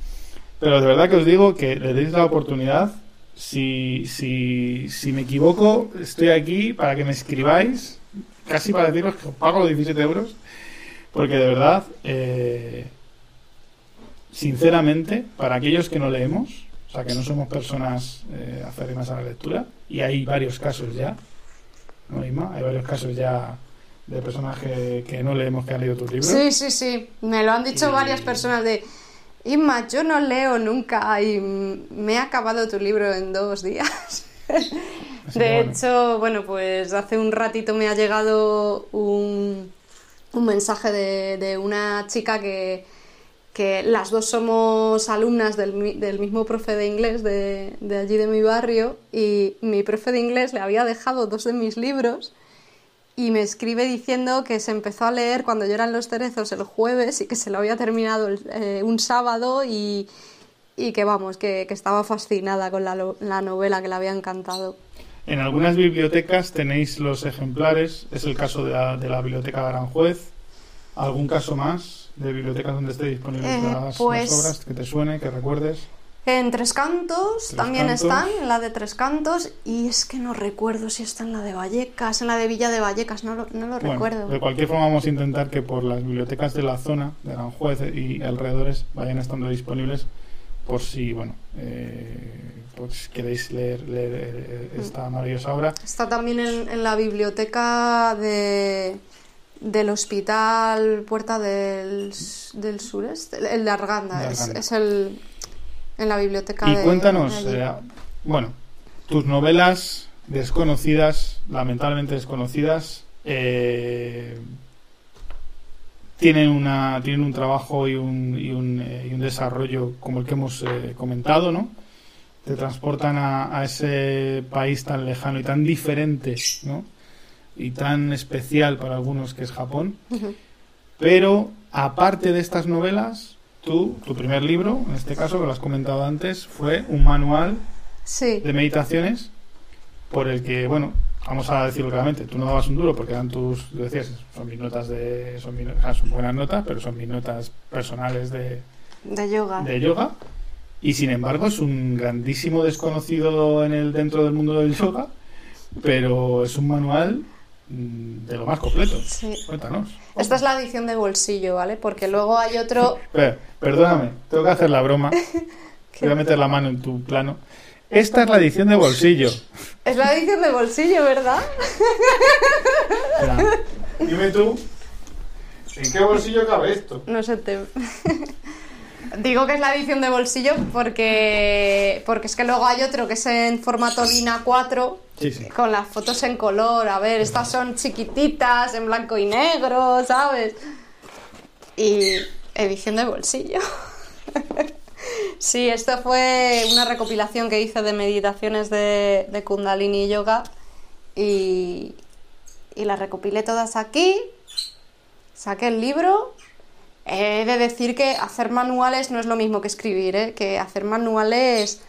Pero de verdad que os digo que le deis la oportunidad si, si, si me equivoco, estoy aquí para que me escribáis, casi para deciros que os pago los 17 euros, porque de verdad, eh, sinceramente, para aquellos que no leemos, o sea, que no somos personas eh, acérrimas a la lectura, y hay varios casos ya, ¿no, Ima? Hay varios casos ya de personas que, que no leemos que han leído tus libros. Sí, sí, sí, me lo han dicho Y- varias personas de... Inma, yo no leo nunca y me he acabado tu libro en dos días. De hecho, bueno, pues hace un ratito me ha llegado un, un mensaje de, de una chica que, que las dos somos alumnas del, del mismo profe de inglés de, de allí de mi barrio y mi profe de inglés le había dejado dos de mis libros y me escribe diciendo que se empezó a leer cuando yo eran los cerezos el jueves y que se lo había terminado el- eh, un sábado y, y que vamos, que, que estaba fascinada con la, lo- la novela, que le había encantado. En algunas bibliotecas tenéis los ejemplares, es el caso de la, de la biblioteca de Aranjuez. ¿Algún caso más de bibliotecas donde esté disponibles Eh, las, las pues- obras que te suene, que recuerdes? En Tres Cantos Tres también Cantos. están, en la de Tres Cantos, y es que no recuerdo si está en la de Vallecas, en la de Villa de Vallecas, no lo, no lo Bueno, recuerdo. de cualquier forma vamos a intentar que por las bibliotecas de la zona, de Aranjuez y alrededores, vayan estando disponibles por si, bueno, eh, pues queréis leer, leer, eh, esta maravillosa obra. Está también en, en la biblioteca de, del Hospital Puerta del, del Sureste, el, de Arganda, De es, Arganda. es el en la biblioteca Y de cuéntanos, de eh, bueno, tus novelas desconocidas, lamentablemente desconocidas, eh, tienen, una, tienen un trabajo y un, y un, eh, y un desarrollo como el que hemos comentado, ¿no? Te transportan a, a ese país tan lejano y tan diferente, ¿no? y tan especial para algunos que es Japón. Pero aparte de estas novelas, tú, tu primer libro, en este caso, que lo has comentado antes, fue un manual Sí, de meditaciones por el que, bueno, vamos a decirlo claramente, tú no dabas un duro porque eran tus, lo decías, son mis notas de, son, mis- o sea, son buenas notas, pero son mis notas personales de, de yoga. de yoga y sin embargo es un grandísimo desconocido en el dentro del mundo del yoga, pero es un manual de lo más completo. Sí. Cuéntanos. Esta es la edición de bolsillo, ¿vale? Porque luego hay otro... Perdóname, tengo que hacer la broma. Voy a meter la mano en tu plano. Esta es la edición de bolsillo. Es la edición de bolsillo, ¿verdad? Dime tú, ¿en qué bolsillo cabe esto? No sé, te... Digo que es la edición de bolsillo porque, porque es que luego hay otro que es en formato DIN 4 Con las fotos en color. A ver, estas son chiquititas, en blanco y negro, ¿sabes? Y edición de bolsillo. Sí, esto fue una recopilación que hice de meditaciones de, de Kundalini Yoga y, y las recopilé todas aquí. Saqué el libro. He de decir que hacer manuales no es lo mismo que escribir, ¿eh? que hacer manuales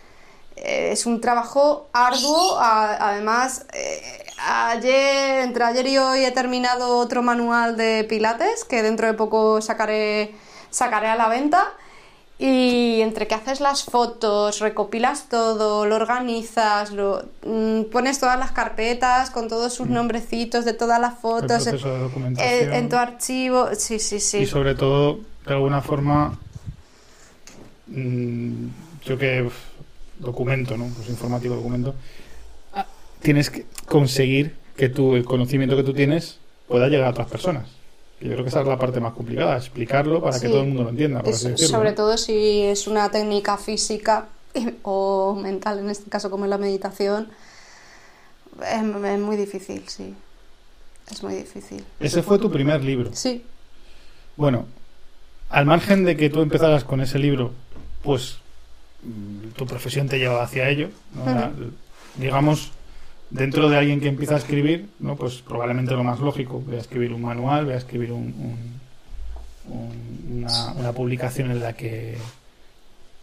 eh, es un trabajo arduo. a- además, eh, ayer, entre ayer y hoy he terminado otro manual de Pilates que dentro de poco sacaré, sacaré a la venta. Y entre que haces las fotos, recopilas todo, lo organizas, lo, mm, pones todas las carpetas con todos sus nombrecitos de todas las El fotos proceso de eh, documentación. en tu archivo. Sí, sí, sí. Y sobre todo, de alguna forma, mm, yo que documento, ¿no? Pues informativo documento, tienes que conseguir que tú, el conocimiento que tú tienes pueda llegar a otras personas. Yo creo que esa es la parte más complicada, explicarlo para que todo el mundo lo entienda, por Es- así decirlo. sobre todo si es una técnica física o mental, en este caso como es la meditación, es, es muy difícil, sí. Es muy difícil. Ese fue tu primer libro. Sí, Bueno, al margen de que tú empezaras con ese libro, pues tu profesión te lleva hacia ello. ¿no? La- digamos, dentro de alguien que empieza a escribir, ¿no? pues probablemente lo más lógico, voy a escribir un manual, voy a escribir un- un- un- una, una publicación en la que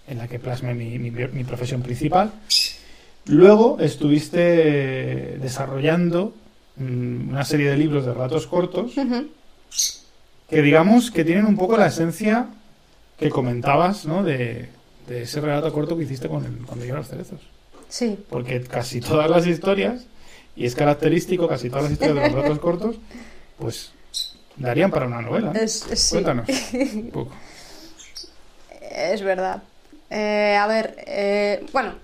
en la que plasme mi, mi- mi profesión principal. Luego estuviste desarrollando mm, una serie de libros de relatos cortos que digamos que tienen un poco la esencia que comentabas, ¿no? De, de ese relato corto que hiciste con el, cuando llegan los cerezos. sí, Porque casi todas las historias, y es característico, casi todas las historias de los relatos cortos, pues darían para una novela. Cuéntanos un poco. es verdad. Eh, a ver, eh, bueno,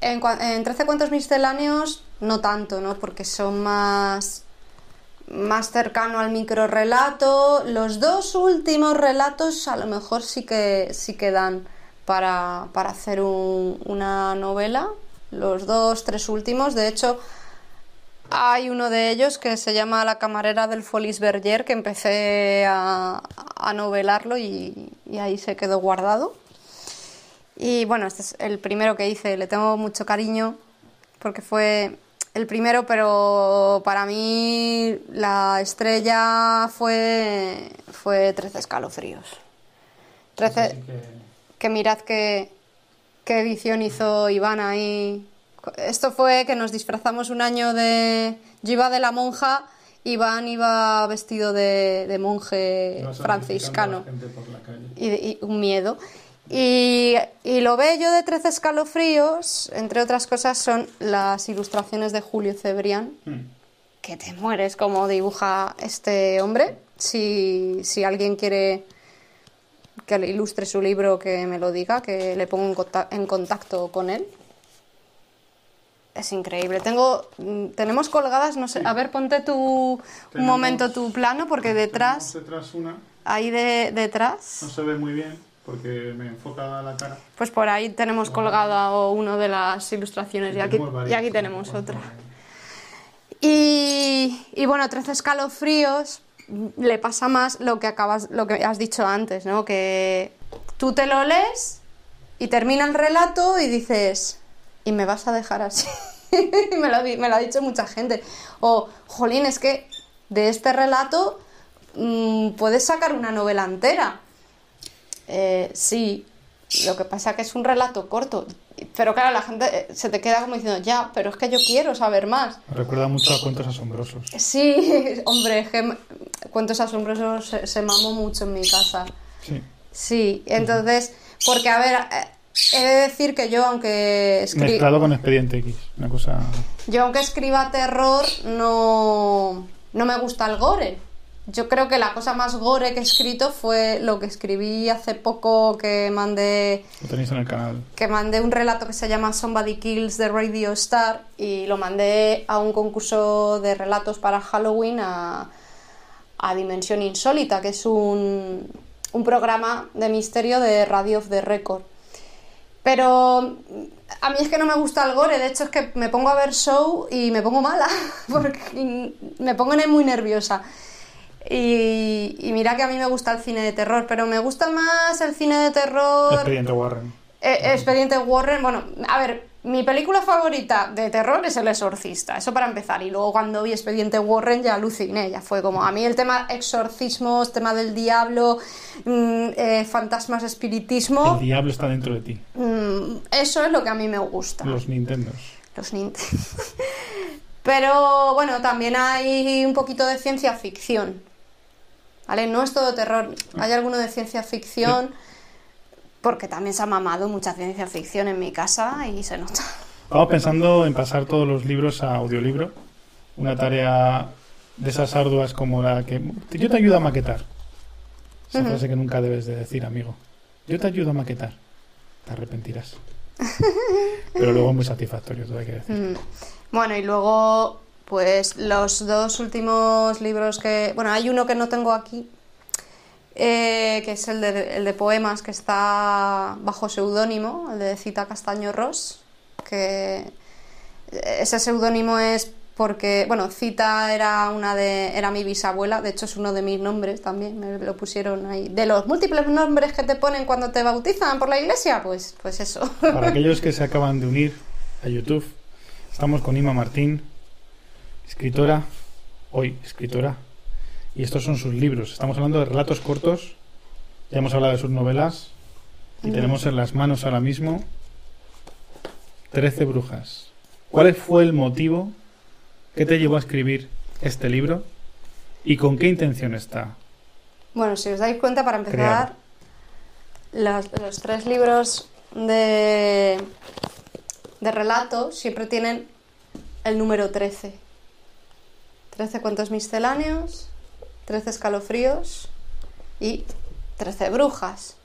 en, en 13 cuentos misceláneos no tanto, ¿no? Porque son más más cercano al microrelato. Los dos últimos relatos a lo mejor sí que sí que dan para, para hacer un- una novela. Los dos, tres últimos. De hecho, hay uno de ellos que se llama La camarera del Folies Berger, que empecé a, a novelarlo y, y ahí se quedó guardado. Y bueno, este es el primero que hice, le tengo mucho cariño porque fue el primero, pero para mí la estrella fue, fue 13 escalofríos. 13, Así que- mirad qué, qué edición hizo Iván ahí. Esto fue que nos disfrazamos un año de... Yo iba de la monja, Iván iba vestido de, de monje franciscano y, y un miedo. Y, y lo bello de 13 escalofríos, entre otras cosas, son las ilustraciones de Julio Cebrián, Hmm. que te mueres como dibuja este hombre. Si, si alguien quiere que le ilustre su libro, que me lo diga, que le ponga en conta- en contacto con él. Es increíble. Tengo, mm, tenemos colgadas, no sé, a ver, ponte tu, un momento tu plano, porque detrás, una, ahí de, detrás, no se ve muy bien porque me enfoca la cara. pues por ahí tenemos colgada uno de las ilustraciones y aquí, varias, y aquí tenemos otra. Y, y bueno, 13 escalofríos le pasa más lo que acabas, lo que has dicho antes, ¿no? Que tú te lo lees y termina el relato y dices, ¿y me vas a dejar así? me, lo, me, lo, ha dicho mucha gente. O, jolín, es que de este relato mmm, puedes sacar una novela entera. Eh, sí, lo que pasa es que es un relato corto. Pero claro, la gente eh, se te queda como diciendo, ya, pero es que yo quiero saber más. Me recuerda mucho a Cuentos Asombrosos. Sí, hombre, que Cuentos Asombrosos se, se, mamó mucho en mi casa. Sí. Sí, entonces, porque a ver, eh, he de decir que yo, aunque escriba... Mezclado con Expediente X, una cosa... Yo, aunque escriba terror, no, no me gusta el gore. Yo creo que la cosa más gore que he escrito fue lo que escribí hace poco que mandé. Lo tenéis en el canal. Que mandé un relato que se llama Somebody Kills the Radio Star y lo mandé a un concurso de relatos para Halloween a, a Dimensión Insólita, que es un, un programa de misterio de Radio of the Record. Pero a mí es que no me gusta el gore, de hecho es que me pongo a ver show y me pongo mala, porque me pongo muy nerviosa. Y, y, mira que a mí me gusta el cine de terror, pero me gusta más el cine de terror. Expediente Warren. Eh, Expediente Warren, bueno, a ver, mi película favorita de terror es El Exorcista, eso para empezar. Y luego cuando vi Expediente Warren ya aluciné, ya fue como a mí el tema exorcismos, tema del diablo, mmm, eh, fantasmas, espiritismo. El diablo está dentro de ti. Mmm, eso es lo que a mí me gusta. Los Nintendos. Los Nintendo. Pero bueno, también hay un poquito de ciencia ficción. ¿Vale? No es todo terror. Hay alguno de ciencia ficción. Porque también se ha mamado mucha ciencia ficción en mi casa y se nota. Estamos pensando en pasar todos los libros a audiolibro. Una tarea de esas arduas como la que yo te ayudo a maquetar. Esa frase que nunca debes de decir, amigo. Yo te ayudo a maquetar. Te arrepentirás. Pero luego muy satisfactorio, todo hay que decir. Bueno, y luego, pues los dos últimos libros que... Bueno, hay uno que no tengo aquí, eh, que es el de, el de, poemas que está bajo seudónimo, el de Cita Castaño Ross, que ese seudónimo es porque, bueno, Cita era una de, era mi bisabuela, de hecho es uno de mis nombres también, me lo pusieron ahí. De los múltiples nombres que te ponen cuando te bautizan por la iglesia, pues, pues eso. Para aquellos que se acaban de unir a YouTube, estamos con Ima Martín, escritora, hoy escritora, y estos son sus libros. Estamos hablando de relatos cortos, ya hemos hablado de sus novelas, y tenemos en las manos ahora mismo 13 brujas. ¿Cuál fue el motivo que te llevó a escribir este libro y con qué intención está? Bueno, si os dais cuenta, para empezar, los, los, tres libros de, de relatos siempre tienen el número 13. 13 cuentos misceláneos, 13 escalofríos y 13 brujas.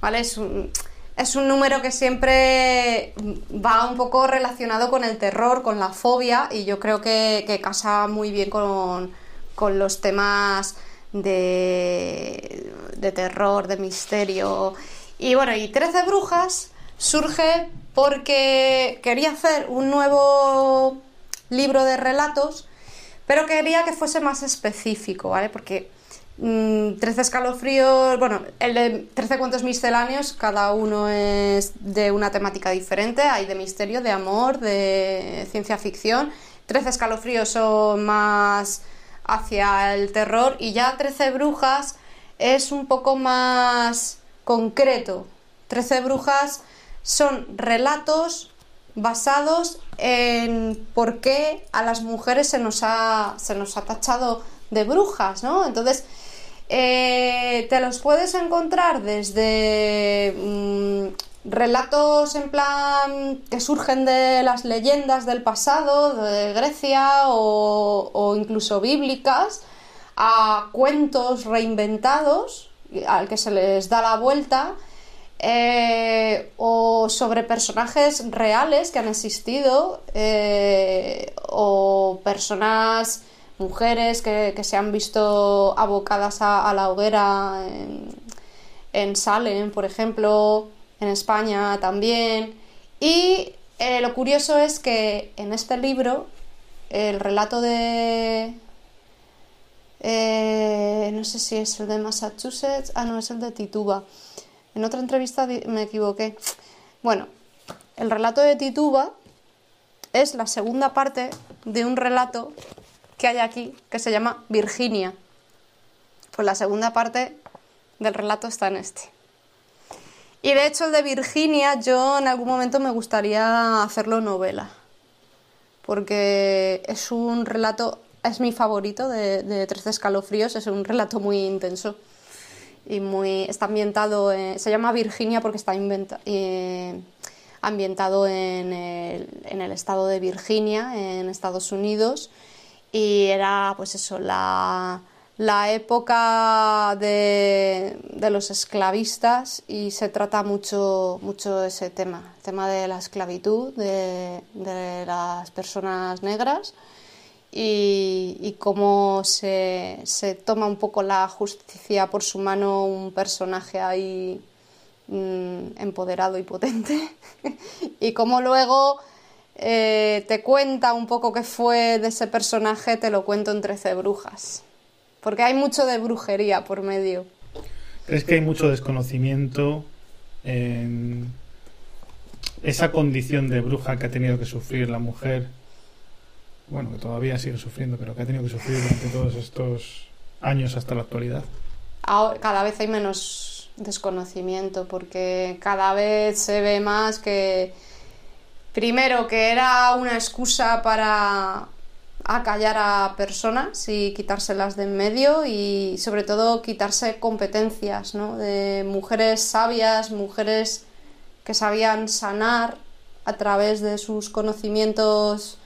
¿Vale? Es un, es un número que siempre va un poco relacionado con el terror, con la fobia, y yo creo que, que casa muy bien con, con los temas de, de, terror, de misterio. Y bueno, y 13 brujas surge porque quería hacer un nuevo libro de relatos, pero quería que fuese más específico, ¿vale? Porque 13 escalofríos, bueno, el de 13 cuentos misceláneos, cada uno es de una temática diferente, hay de misterio, de amor, de ciencia ficción, 13 escalofríos son más hacia el terror y ya 13 brujas es un poco más concreto. 13 brujas son relatos basados en por qué a las mujeres se nos ha, se nos ha tachado de brujas, ¿no? Entonces, eh, te los puedes encontrar desde mmm, relatos en plan que surgen de las leyendas del pasado, de Grecia o incluso bíblicas, a cuentos reinventados al que se les da la vuelta. Eh, o sobre personajes reales que han existido eh, o personas mujeres que, se han visto abocadas a, la hoguera en, en, Salem, por ejemplo, en España también. Y eh, lo curioso es que en este libro, el relato de... No sé si es el de Massachusetts, ah, no, es el de Tituba. En otra entrevista me equivoqué. Bueno, el relato de Tituba es la segunda parte de un relato que hay aquí que se llama Virginia. Pues la segunda parte del relato está en este. Y de hecho el de Virginia yo en algún momento me gustaría hacerlo novela, porque es un relato, es mi favorito de, de Trece escalofríos, es un relato muy intenso y está ambientado, se llama Virginia porque está eh, ambientado en el, en estado de Virginia, en Estados Unidos, y era pues eso, la la época de, los esclavistas y se trata mucho, mucho ese tema, el tema de la esclavitud de, las personas negras y, cómo se, toma un poco la justicia por su mano un personaje ahí mm, empoderado y potente y cómo luego eh, te cuenta un poco qué fue de ese personaje, te lo cuento en Trece Brujas porque hay mucho de brujería por medio. ¿Crees que hay mucho desconocimiento en esa condición de bruja que ha tenido que sufrir la mujer? Bueno, que todavía sigue sufriendo, pero que ha tenido que sufrir durante todos estos años hasta la actualidad. cada vez hay menos desconocimiento porque cada vez se ve más que primero que era una excusa para a callar a personas y quitárselas de en medio y sobre todo quitarse competencias ¿no? de mujeres sabias, mujeres que sabían sanar a través de sus conocimientos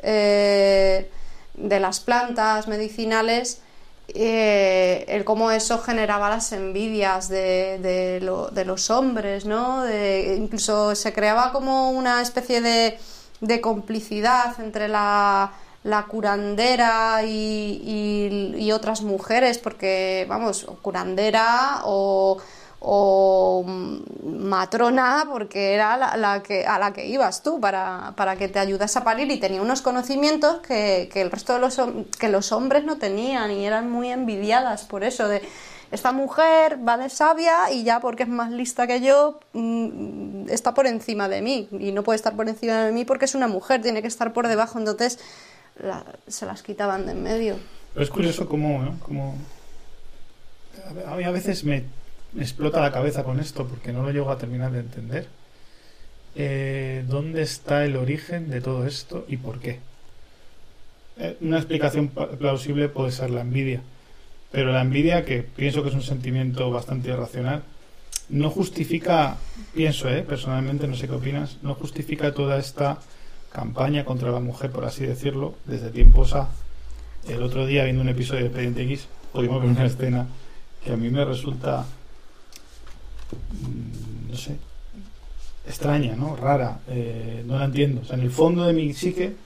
eh, de las plantas medicinales, eh, el cómo eso generaba las envidias de, de, los hombres, ¿no? incluso se creaba como una especie de, de complicidad entre la la curandera y, otras mujeres, porque, vamos, curandera o, matrona, porque era la, que, a la que ibas tú para, que te ayudas a parir y tenía unos conocimientos que, el resto de los, que los hombres no tenían y eran muy envidiadas por eso, de esta mujer va de sabia y ya porque es más lista que yo mm, está por encima de mí y no puede estar por encima de mí porque es una mujer, tiene que estar por debajo, entonces se las quitaban de en medio. Es curioso cómo, a veces me explota la cabeza con esto porque no lo llego a terminar de entender. Eh, ¿Dónde está el origen de todo esto y por qué? Eh, una explicación plausible puede ser la envidia, pero la envidia, que pienso que es un sentimiento bastante irracional, no justifica, pienso, eh, personalmente, no sé qué opinas, no justifica toda esta campaña contra la mujer, por así decirlo, desde tiempos a. El otro día, viendo un episodio de Expediente X, pudimos ver una escena que a mí me resulta, no sé, extraña, ¿no? Rara, eh, no la entiendo. O sea, en el fondo de mi psique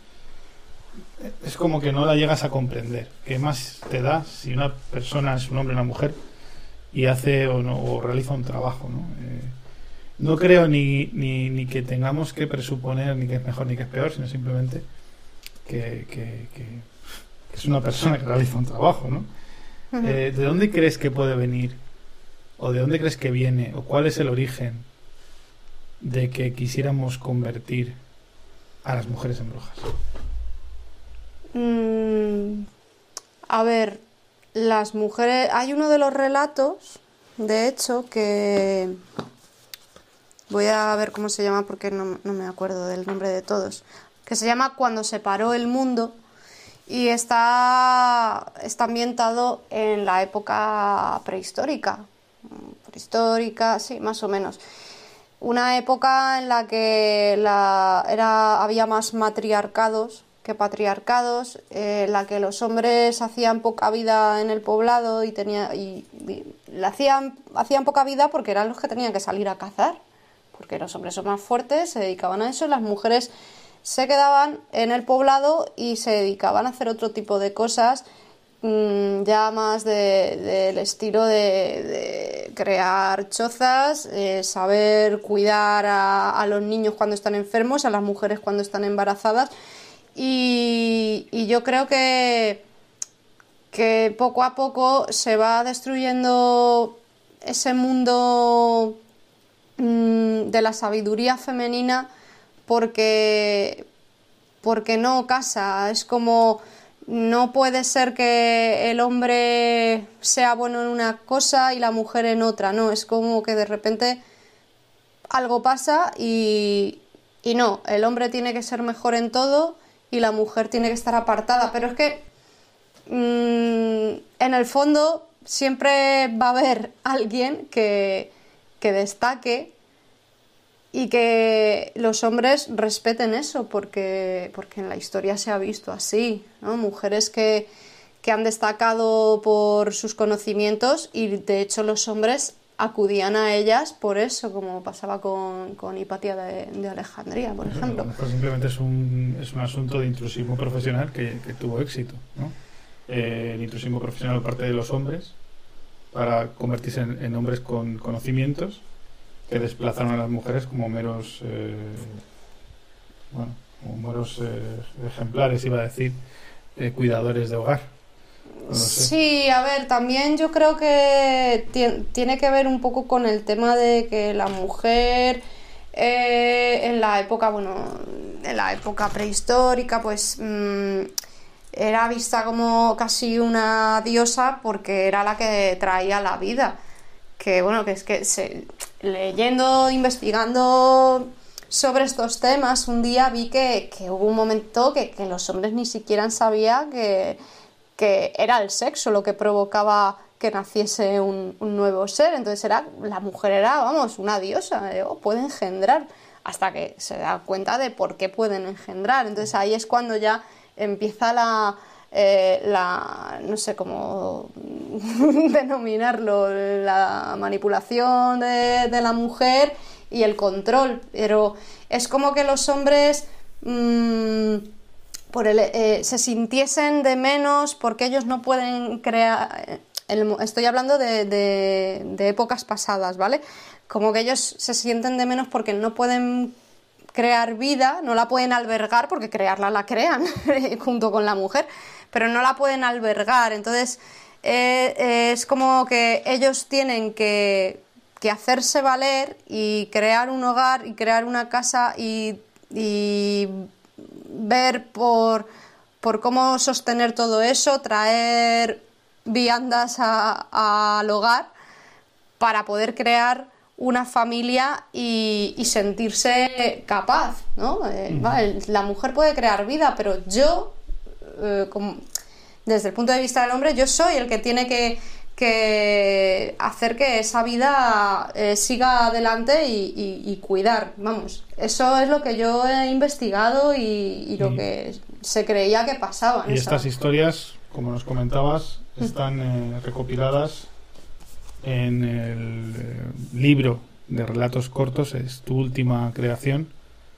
es como que no la llegas a comprender. ¿Qué más te da si una persona es un hombre o una mujer y hace o, no, o realiza un trabajo, ¿no? Eh, no creo ni, ni, ni, que tengamos que presuponer ni que es mejor ni que es peor, sino simplemente que, que, es una persona que realiza un trabajo, ¿no? Eh, ¿De dónde crees que puede venir? ¿O de dónde crees que viene? ¿O cuál es el origen de que quisiéramos convertir a las mujeres en brujas? Mm, a ver, las mujeres... Hay uno de los relatos, de hecho, que Voy a ver cómo se llama porque no, me acuerdo del nombre de todos. Que se llama Cuando se paró el mundo y está, está ambientado en la época prehistórica. Prehistórica, sí, más o menos. Una época en la que la, era, había más matriarcados que patriarcados, en la que los hombres hacían poca vida en el poblado y, tenía, y, hacían, hacían poca vida porque eran los que tenían que salir a cazar porque los hombres son más fuertes, se dedicaban a eso, las mujeres se quedaban en el poblado y se dedicaban a hacer otro tipo de cosas mm, ya más del estilo de, crear chozas, eh, saber cuidar a, los niños cuando están enfermos, a las mujeres cuando están embarazadas. Y, yo creo que, que poco a poco se va destruyendo ese mundo Mm, de la sabiduría femenina porque porque no casa. Es como no puede ser que el hombre sea bueno en una cosa y la mujer en otra, no, es como que de repente algo pasa y, y no, el hombre tiene que ser mejor en todo y la mujer tiene que estar apartada, pero es que mm, en el fondo siempre va a haber alguien que, que destaque y que los hombres respeten eso, porque, porque en la historia se ha visto así, ¿no? Mujeres que, que han destacado por sus conocimientos y de hecho los hombres acudían a ellas por eso, como pasaba con, con Hipatia de, de, Alejandría, por ejemplo. simplemente es un, es un asunto de intrusismo profesional que, que tuvo éxito, ¿no? Eh, el intrusismo profesional por parte de los hombres para convertirse en, en hombres con conocimientos que desplazaron a las mujeres como meros, eh, bueno, como meros eh, ejemplares, iba a decir, eh, cuidadores de hogar. Sí, a ver, también yo creo que tiene que ver un poco con el tema de que la mujer en la época, bueno, en la época prehistórica, pues mmm, era vista como casi una diosa porque era la que traía la vida que bueno, que es que se, leyendo, investigando sobre estos temas, un día vi que, hubo un momento que, los hombres ni siquiera sabían que, era el sexo lo que provocaba que naciese un, nuevo ser. Entonces era, la mujer era, vamos, una diosa, oh, puede engendrar, hasta que se da cuenta de por qué pueden engendrar. Entonces ahí es cuando ya empieza la, eh, la, no sé cómo denominarlo, la manipulación de, la mujer y el control, pero es como que los hombres mmm, por el, eh, se sintiesen de menos porque ellos no pueden crear, estoy hablando de, de épocas pasadas, ¿vale? Como que ellos se sienten de menos porque no pueden crear vida, no la pueden albergar porque crearla la crean junto con la mujer, pero no la pueden albergar. Entonces eh, es como que ellos tienen que, hacerse valer y crear un hogar y crear una casa y, ver por, cómo sostener todo eso, traer viandas al hogar para poder crear una familia y, sentirse capaz, ¿no? Eh, la mujer puede crear vida, pero yo eh, desde el punto de vista del hombre, yo soy el que tiene que, hacer que esa vida eh, siga adelante y, cuidar. Vamos, eso es lo que yo he investigado y, lo que se creía que pasaba. y estas historias, como nos comentabas, están eh, recopiladas en el libro de relatos cortos, es tu última creación,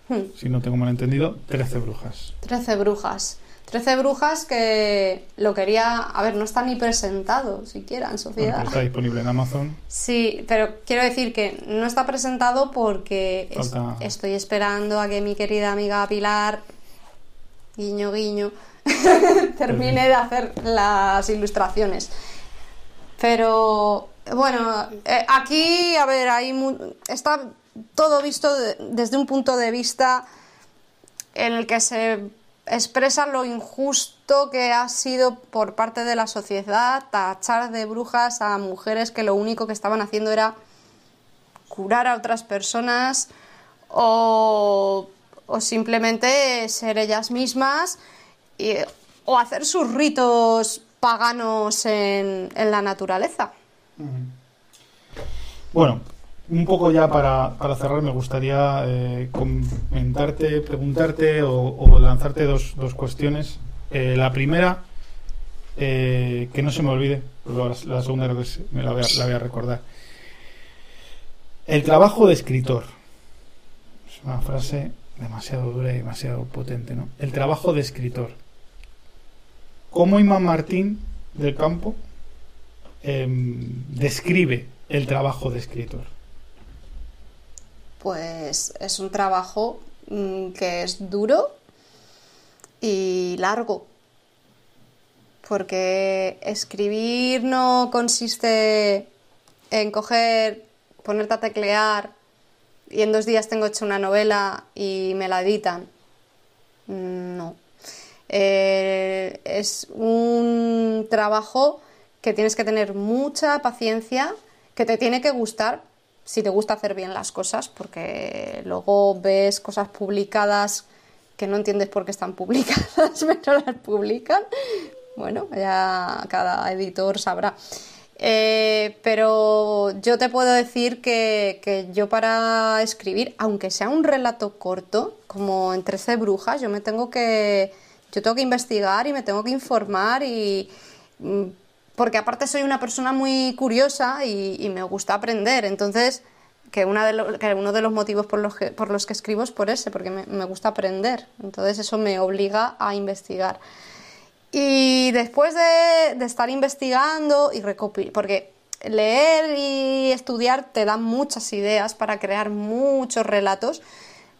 hmm. si no tengo mal entendido, Trece brujas. Trece brujas. Trece brujas que lo quería. A ver, no está ni presentado siquiera en sociedad. está disponible en Amazon. Sí, pero quiero decir que no está presentado porque estoy esperando a que mi querida amiga Pilar, guiño guiño, termine de hacer las ilustraciones. Pero bueno, eh, aquí, a ver, hay está todo visto desde un punto de vista en el que se expresa lo injusto que ha sido por parte de la sociedad tachar de brujas a mujeres que lo único que estaban haciendo era curar a otras personas o, simplemente ser ellas mismas o hacer sus ritos paganos en, la naturaleza. Bueno, un poco ya para, para cerrar, me gustaría eh, comentarte, preguntarte o, lanzarte dos, dos cuestiones. Eh, la primera, eh, que no se me olvide, la, segunda creo que me la voy, a, la voy a recordar. El trabajo de escritor. Es una frase demasiado dura y demasiado potente, ¿no? El trabajo de escritor. ¿Cómo Imán Martín del Campo em, describe el trabajo de escritor? Pues es un trabajo mm, que es duro y largo. Porque escribir no consiste en coger, ponerte a teclear y en dos días tengo hecho una novela y me la editan. No. Eh, es un trabajo que tienes que tener mucha paciencia, que te tiene que gustar si te gusta hacer bien las cosas, porque luego ves cosas publicadas que no entiendes por qué están publicadas, pero las publican. Bueno, ya cada editor sabrá. Eh, pero yo te puedo decir que, que, yo para escribir, aunque sea un relato corto, como en 13 brujas, yo me tengo que, yo tengo que investigar y me tengo que informar y mm, porque aparte soy una persona muy curiosa y, me gusta aprender, entonces que, uno de los motivos por los que, escribo es por ese, porque me, gusta aprender, entonces eso me obliga a investigar. Y después de, de estar investigando y recopilar, porque leer y estudiar te dan muchas ideas para crear muchos relatos,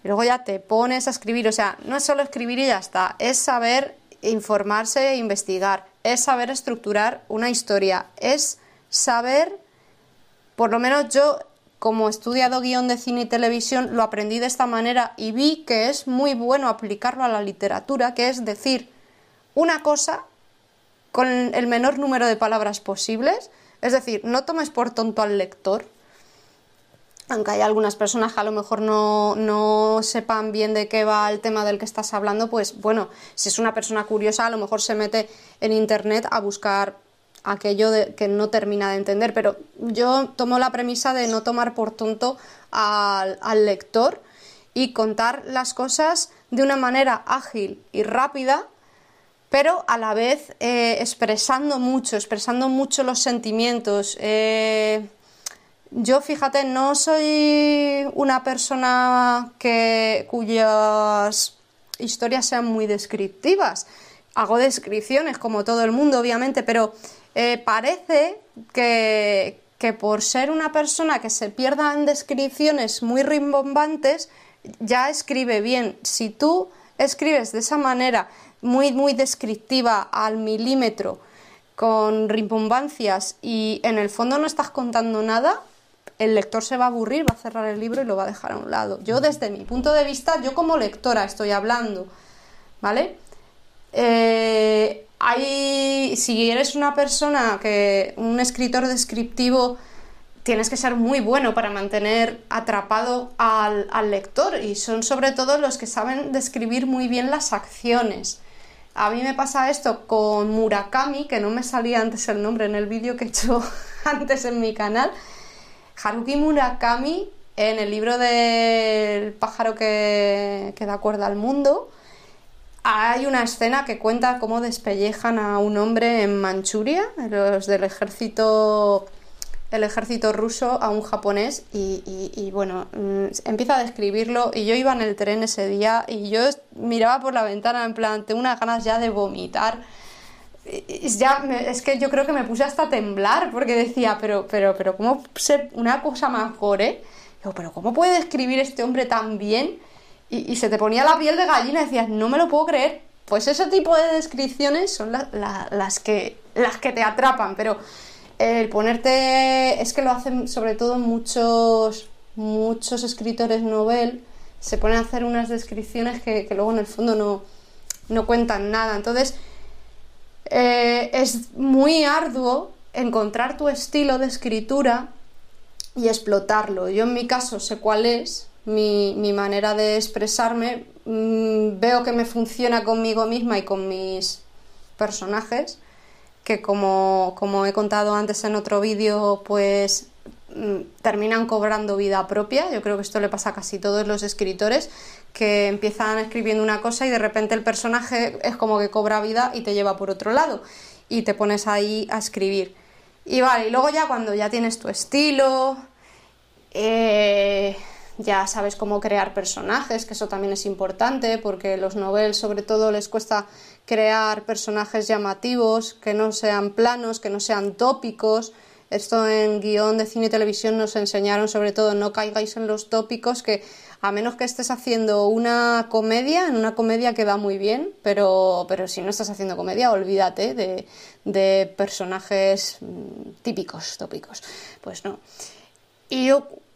y luego ya te pones a escribir, o sea, no es solo escribir y ya está, es saber informarse e investigar, es saber estructurar una historia, es saber, por lo menos yo como he estudiado guion de cine y televisión, lo aprendí de esta manera y vi que es muy bueno aplicarlo a la literatura, que es decir una cosa con el menor número de palabras posibles, es decir, no tomes por tonto al lector, aunque hay algunas personas que a lo mejor no, sepan bien de qué va el tema del que estás hablando, pues bueno, si es una persona curiosa, a lo mejor se mete en internet a buscar aquello que no termina de entender. Pero yo tomo la premisa de no tomar por tonto al, lector y contar las cosas de una manera ágil y rápida, pero a la vez eh, expresando mucho, expresando mucho los sentimientos. Eh, yo, fíjate, no soy una persona que, cuyas historias sean muy descriptivas. Hago descripciones, como todo el mundo, obviamente, pero eh, parece que, que por ser una persona que se pierda en descripciones muy rimbombantes, ya escribe bien. Si tú escribes de esa manera, muy, muy descriptiva, al milímetro, con rimbombancias, y en el fondo no estás contando nada, el lector se va a aburrir, va a cerrar el libro y lo va a dejar a un lado. Yo desde mi punto de vista, yo como lectora estoy hablando, ¿vale? Eh, si eres una persona que, un escritor descriptivo, tienes que ser muy bueno para mantener atrapado al, al, lector y son sobre todo los que saben describir muy bien las acciones. A mí me pasa esto con Murakami, que no me salía antes el nombre en el vídeo que he hecho antes en mi canal, Haruki Murakami, en el libro del pájaro que, da cuerda al mundo, hay una escena que cuenta cómo despellejan a un hombre en Manchuria, los del ejército el ejército ruso a un japonés y, bueno, mm, empieza a describirlo y yo iba en el tren ese día y yo miraba por la ventana en plan, tengo unas ganas ya de vomitar ya es que yo creo que me puse hasta a temblar porque decía, pero, pero, pero, ¿cómo ser una cosa más gore? Digo, pero ¿cómo puede escribir este hombre tan bien? Y, se te ponía la piel de gallina y decías, no me lo puedo creer. Pues ese tipo de descripciones son las, que, las que te atrapan, pero el ponerte, es que lo hacen sobre todo muchos, muchos escritores novel, se ponen a hacer unas descripciones que, que luego en el fondo no, no cuentan nada. Entonces, eh, es muy arduo encontrar tu estilo de escritura y explotarlo. Yo en mi caso sé cuál es mi, manera de expresarme, mm, veo que me funciona conmigo misma y con mis personajes, que como, como he contado antes en otro vídeo, pues mm, terminan cobrando vida propia. Yo creo que esto le pasa a casi todos los escritores, que empiezan escribiendo una cosa y de repente el personaje es como que cobra vida y te lleva por otro lado y te pones ahí a escribir. Y vale, y luego ya cuando ya tienes tu estilo, eh, ya sabes cómo crear personajes, que eso también es importante porque los noveles sobre todo les cuesta crear personajes llamativos, que no sean planos, que no sean tópicos. Esto en guion de cine y televisión nos enseñaron sobre todo no caigáis en los tópicos que a menos que estés haciendo una comedia, en una comedia queda muy bien, pero, pero si no estás haciendo comedia, olvídate de, de personajes mm, típicos, tópicos. Pues no. Y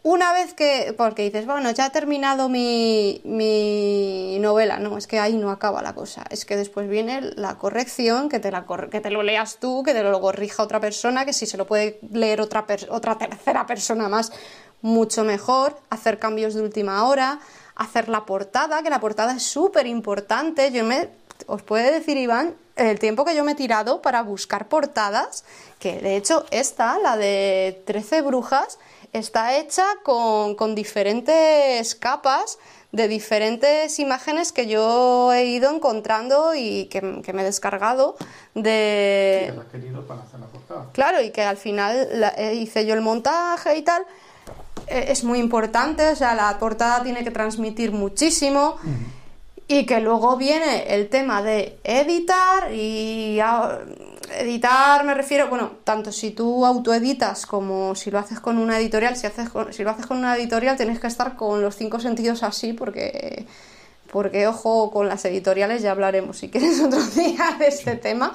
una vez que, porque dices, bueno, ya he terminado mi, mi novela, no, es que ahí no acaba la cosa, es que después viene la corrección, que te, la que te lo leas tú, que te lo corrija otra persona, que si se lo puede leer otra, otra tercera persona más, mucho mejor, hacer cambios de última hora, hacer la portada, que la portada es súper importante, yo me, os puede decir Iván, el tiempo que yo me he tirado para buscar portadas, que de hecho esta, la de 13 brujas, está hecha con, diferentes capas de diferentes imágenes que yo he ido encontrando y que, me he descargado de... querido para hacer la portada. Claro, y que al final eh, hice yo el montaje y tal. Eh, es muy importante, o sea, la portada tiene que transmitir muchísimo. Y que luego viene el tema de editar y editar me refiero, bueno, tanto si tú autoeditas como si lo haces con una editorial, si, haces si lo haces con una editorial tienes que estar con los cinco sentidos así porque, porque ojo con las editoriales, ya hablaremos si quieres otro día de este tema,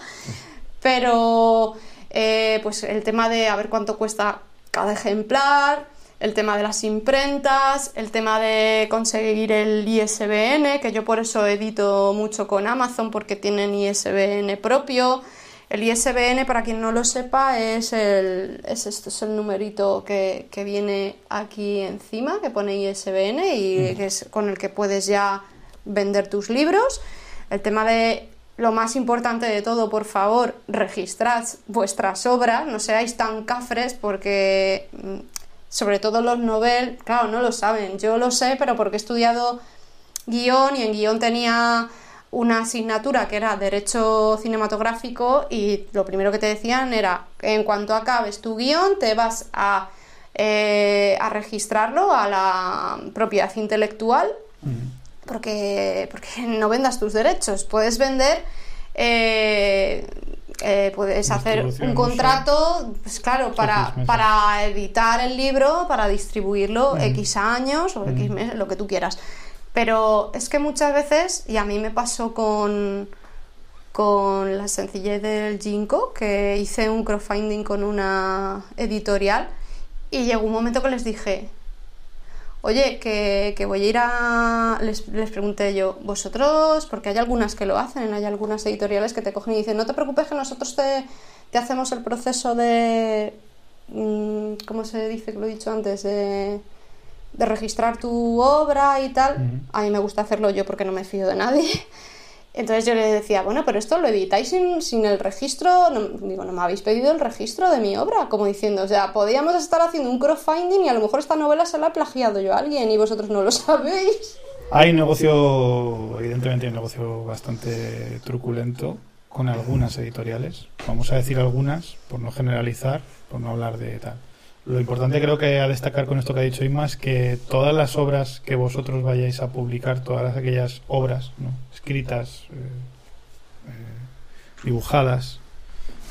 pero eh, pues el tema de a ver cuánto cuesta cada ejemplar, el tema de las imprentas, el tema de conseguir el ISBN, que yo por eso edito mucho con Amazon porque tienen ISBN propio. El ISBN, para quien no lo sepa, es, el, es esto, es el numerito que, viene aquí encima, que pone ISBN y que es con el que puedes ya vender tus libros. El tema de lo más importante de todo, por favor, registrad vuestras obras, no seáis tan cafres porque mm, sobre todo los novel, claro, no lo saben. Yo lo sé, pero porque he estudiado guion y en guion tenía una asignatura que era Derecho Cinematográfico y lo primero que te decían era, en cuanto acabes tu guion, te vas a, eh, a registrarlo a la propiedad intelectual porque, porque no vendas tus derechos. Puedes vender eh, eh, puedes hacer un contrato, pues claro, para, para editar el libro, para distribuirlo X años o X meses, lo que tú quieras. Pero es que muchas veces, y a mí me pasó con, con la sencillez del Jinko, que hice un crowdfunding con una editorial, y llegó un momento que les dije, oye, que, voy a ir a... Les, pregunté yo, vosotros, porque hay algunas que lo hacen, hay algunas editoriales que te cogen y dicen, no te preocupes que nosotros te, hacemos el proceso de... Mm, ¿Cómo se dice que lo he dicho antes? De, registrar tu obra y tal. A mí me gusta hacerlo yo porque no me fío de nadie. Entonces yo le decía, bueno, pero esto lo editáis sin, el registro, no, digo, no me habéis pedido el registro de mi obra, como diciendo, o sea, podríamos estar haciendo un crowdfunding y a lo mejor esta novela se la ha plagiado yo a alguien y vosotros no lo sabéis. Hay negocio, evidentemente hay un negocio bastante truculento con algunas editoriales, vamos a decir algunas, por no generalizar, por no hablar de tal. Lo importante creo que a destacar con esto que ha dicho Inma es que todas las obras que vosotros vayáis a publicar, todas aquellas obras escritas, eh, eh, dibujadas,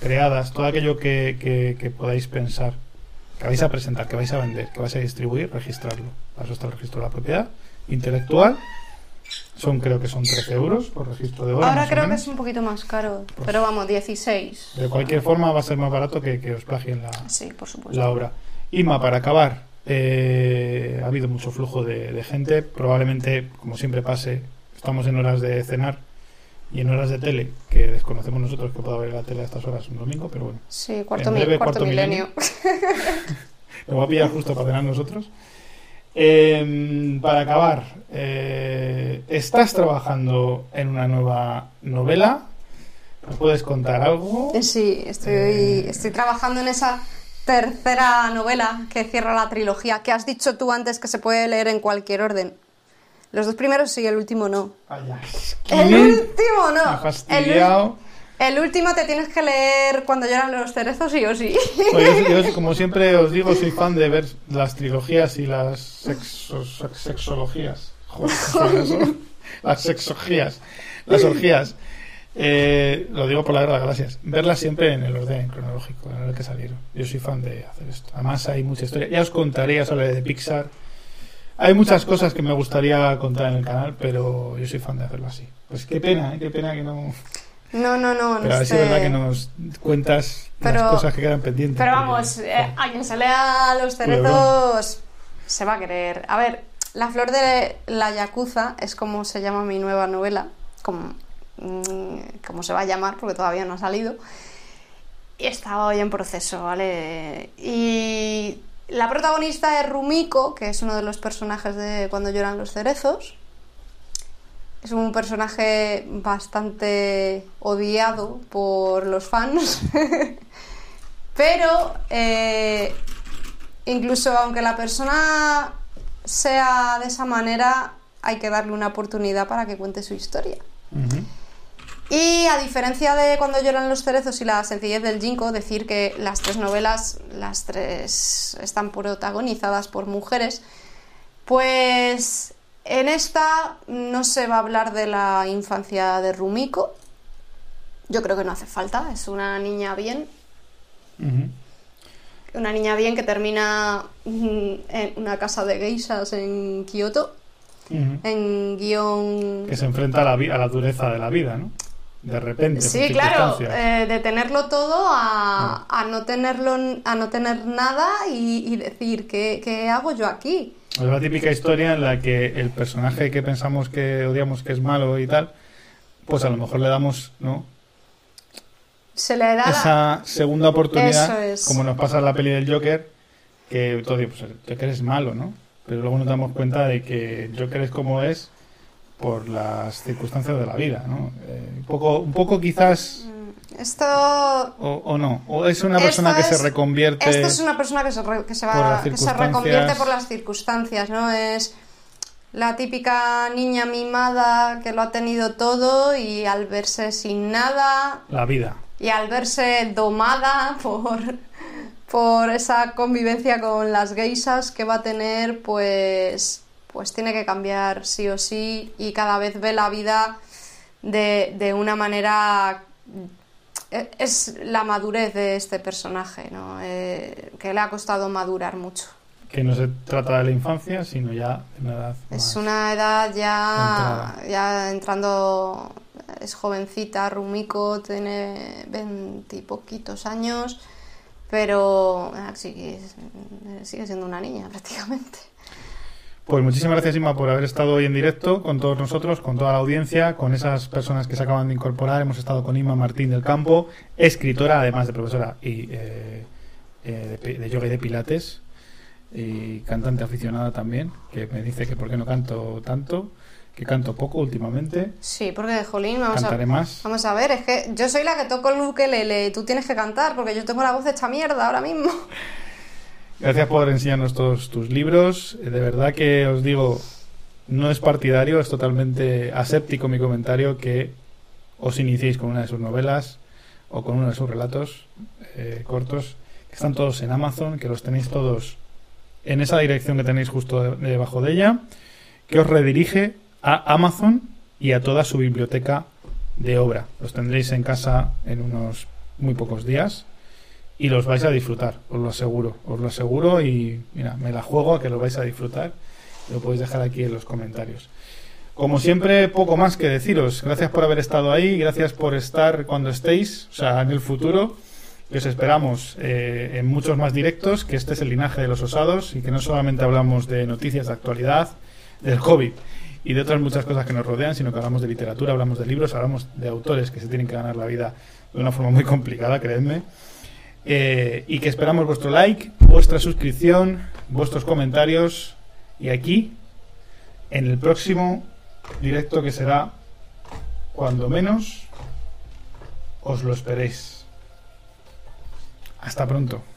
creadas, todo aquello que, podáis pensar, que vais a presentar, que vais a vender, que vais a distribuir, registrarlo. Para eso está el registro de la propiedad intelectual. Son, creo que son 13 euros por registro de obra. Ahora creo que es un poquito más caro, pues pero vamos, 16. De cualquier forma va a ser más barato que, que os plagien la, sí, por supuesto. la obra. Ima, para acabar, eh, ha habido mucho flujo de, gente. Probablemente, como siempre pase, estamos en horas de cenar y en horas de tele, que desconocemos nosotros que pueda haber la tele a estas horas un domingo, pero bueno. Sí, cuarto, cuarto, milenio. Lo va a pillar justo para cenar nosotros. Em, para acabar, eh, ¿estás trabajando en una nueva novela? ¿Nos puedes contar algo? Sí, estoy, eh, estoy trabajando en esa tercera novela que cierra la trilogía, que has dicho tú antes que se puede leer en cualquier orden. Los dos primeros sí, el último no. el último no. El, último te tienes que leer cuando lloran los cerezos, sí o sí. Pues yo, como siempre os digo, soy fan de ver las trilogías y las sexologías. las sexologías. Las orgías. Eh, lo digo por la verdad, gracias. Verlas siempre en el orden cronológico, en el que salieron. Yo soy fan de hacer esto. Además, hay mucha historia. Ya os contaré, ya os hablaré de Pixar. Hay muchas cosas que me gustaría contar en el canal, pero yo soy fan de hacerlo así. Pues qué pena, ¿eh? qué pena que no. No, no, no. Pero a ver si es verdad que nos cuentas las cosas que quedan pendientes. Pero vamos, eh, a quien se lea los cerezos se va a querer. A ver, La Flor de la Yakuza es como se llama mi nueva novela, como, como se va a llamar, porque todavía no ha salido. Y está hoy en proceso, ¿vale? Y la protagonista es Rumiko, que es uno de los personajes de Cuando lloran los cerezos. Es un personaje bastante odiado por los fans. Pero eh, incluso aunque la persona sea de esa manera, hay que darle una oportunidad para que cuente su historia. Y a diferencia de cuando lloran los cerezos y la sencillez del Jinko, decir que las tres novelas, las tres están protagonizadas por mujeres, pues en esta no se va a hablar de la infancia de Rumiko. Yo creo que no hace falta, es una niña bien, una niña bien que termina mm, en una casa de geishas en Kioto, en guion Que se enfrenta a la, a la dureza de la vida, ¿no? De repente. Sí, claro, eh, de tenerlo todo a, a no tenerlo, a no tener nada y, y decir, ¿qué, qué hago yo aquí? Es la típica historia en la que el personaje que pensamos que odiamos que es malo y tal, pues a lo mejor le damos, ¿no? Se le da Esa segunda oportunidad, es. como nos pasa en la peli del Joker, que todo pues el Joker es malo, ¿no? Pero luego nos damos cuenta de que el Joker es como es por las circunstancias de la vida, ¿no? Eh, un poco, un poco quizás Esto, o, o no, o es una persona que es- se reconvierte. esto es una persona que se, re- que se por va, que se reconvierte por las circunstancias, ¿no? Es la típica niña mimada que lo ha tenido todo y al verse sin nada, La vida. y al verse domada por, por esa convivencia con las geisas que va a tener, pues, pues tiene que cambiar sí o sí y cada vez ve la vida de, de una manera... e- Es la madurez de este personaje, ¿no? Eh, que le ha costado madurar mucho. Que no se trata de la infancia, sino ya de una edad Es una edad ya, entrada. ya entrando, es jovencita, Rumiko, tiene veintipoquitos años, pero ah, sigue, sigue siendo una niña prácticamente. Pues muchísimas gracias, Inma, por haber estado hoy en directo con todos nosotros, con toda la audiencia, con esas personas que se acaban de incorporar. Hemos estado con Inma Martín del Campo, escritora, además de profesora y eh, eh, de, de yoga y de pilates, y cantante aficionada también, que me dice que por qué no canto tanto, que canto poco últimamente. Sí, porque, jolín, vamos a, Cantaré más. vamos a ver, es que yo soy la que toco el ukelele, tú tienes que cantar, porque yo tengo la voz hecha mierda ahora mismo. Gracias por enseñarnos todos tus libros. Eh, De verdad que os digo, no es partidario, es totalmente aséptico mi comentario que os iniciéis con una de sus novelas o con uno de sus relatos eh, cortos, que están todos en Amazon, que los tenéis todos en esa dirección que tenéis justo de- debajo de ella, que os redirige a Amazon y a toda su biblioteca de obra. Los tendréis en casa en unos muy pocos días y los vais a disfrutar, os lo aseguro, os lo aseguro y mira, me la juego a que lo vais a disfrutar. Lo podéis dejar aquí en los comentarios. Como siempre, poco más que deciros. Gracias por haber estado ahí, gracias por estar cuando estéis, o sea, en el futuro. Que os esperamos eh, en muchos más directos, que este es el linaje de los osados y que no solamente hablamos de noticias de actualidad, del COVID y de otras muchas cosas que nos rodean, sino que hablamos de literatura, hablamos de libros, hablamos de autores que se tienen que ganar la vida de una forma muy complicada, creedme. Eh, y que esperamos vuestro like, vuestra suscripción, vuestros comentarios y aquí en el próximo directo que será cuando menos os lo esperéis. Hasta pronto.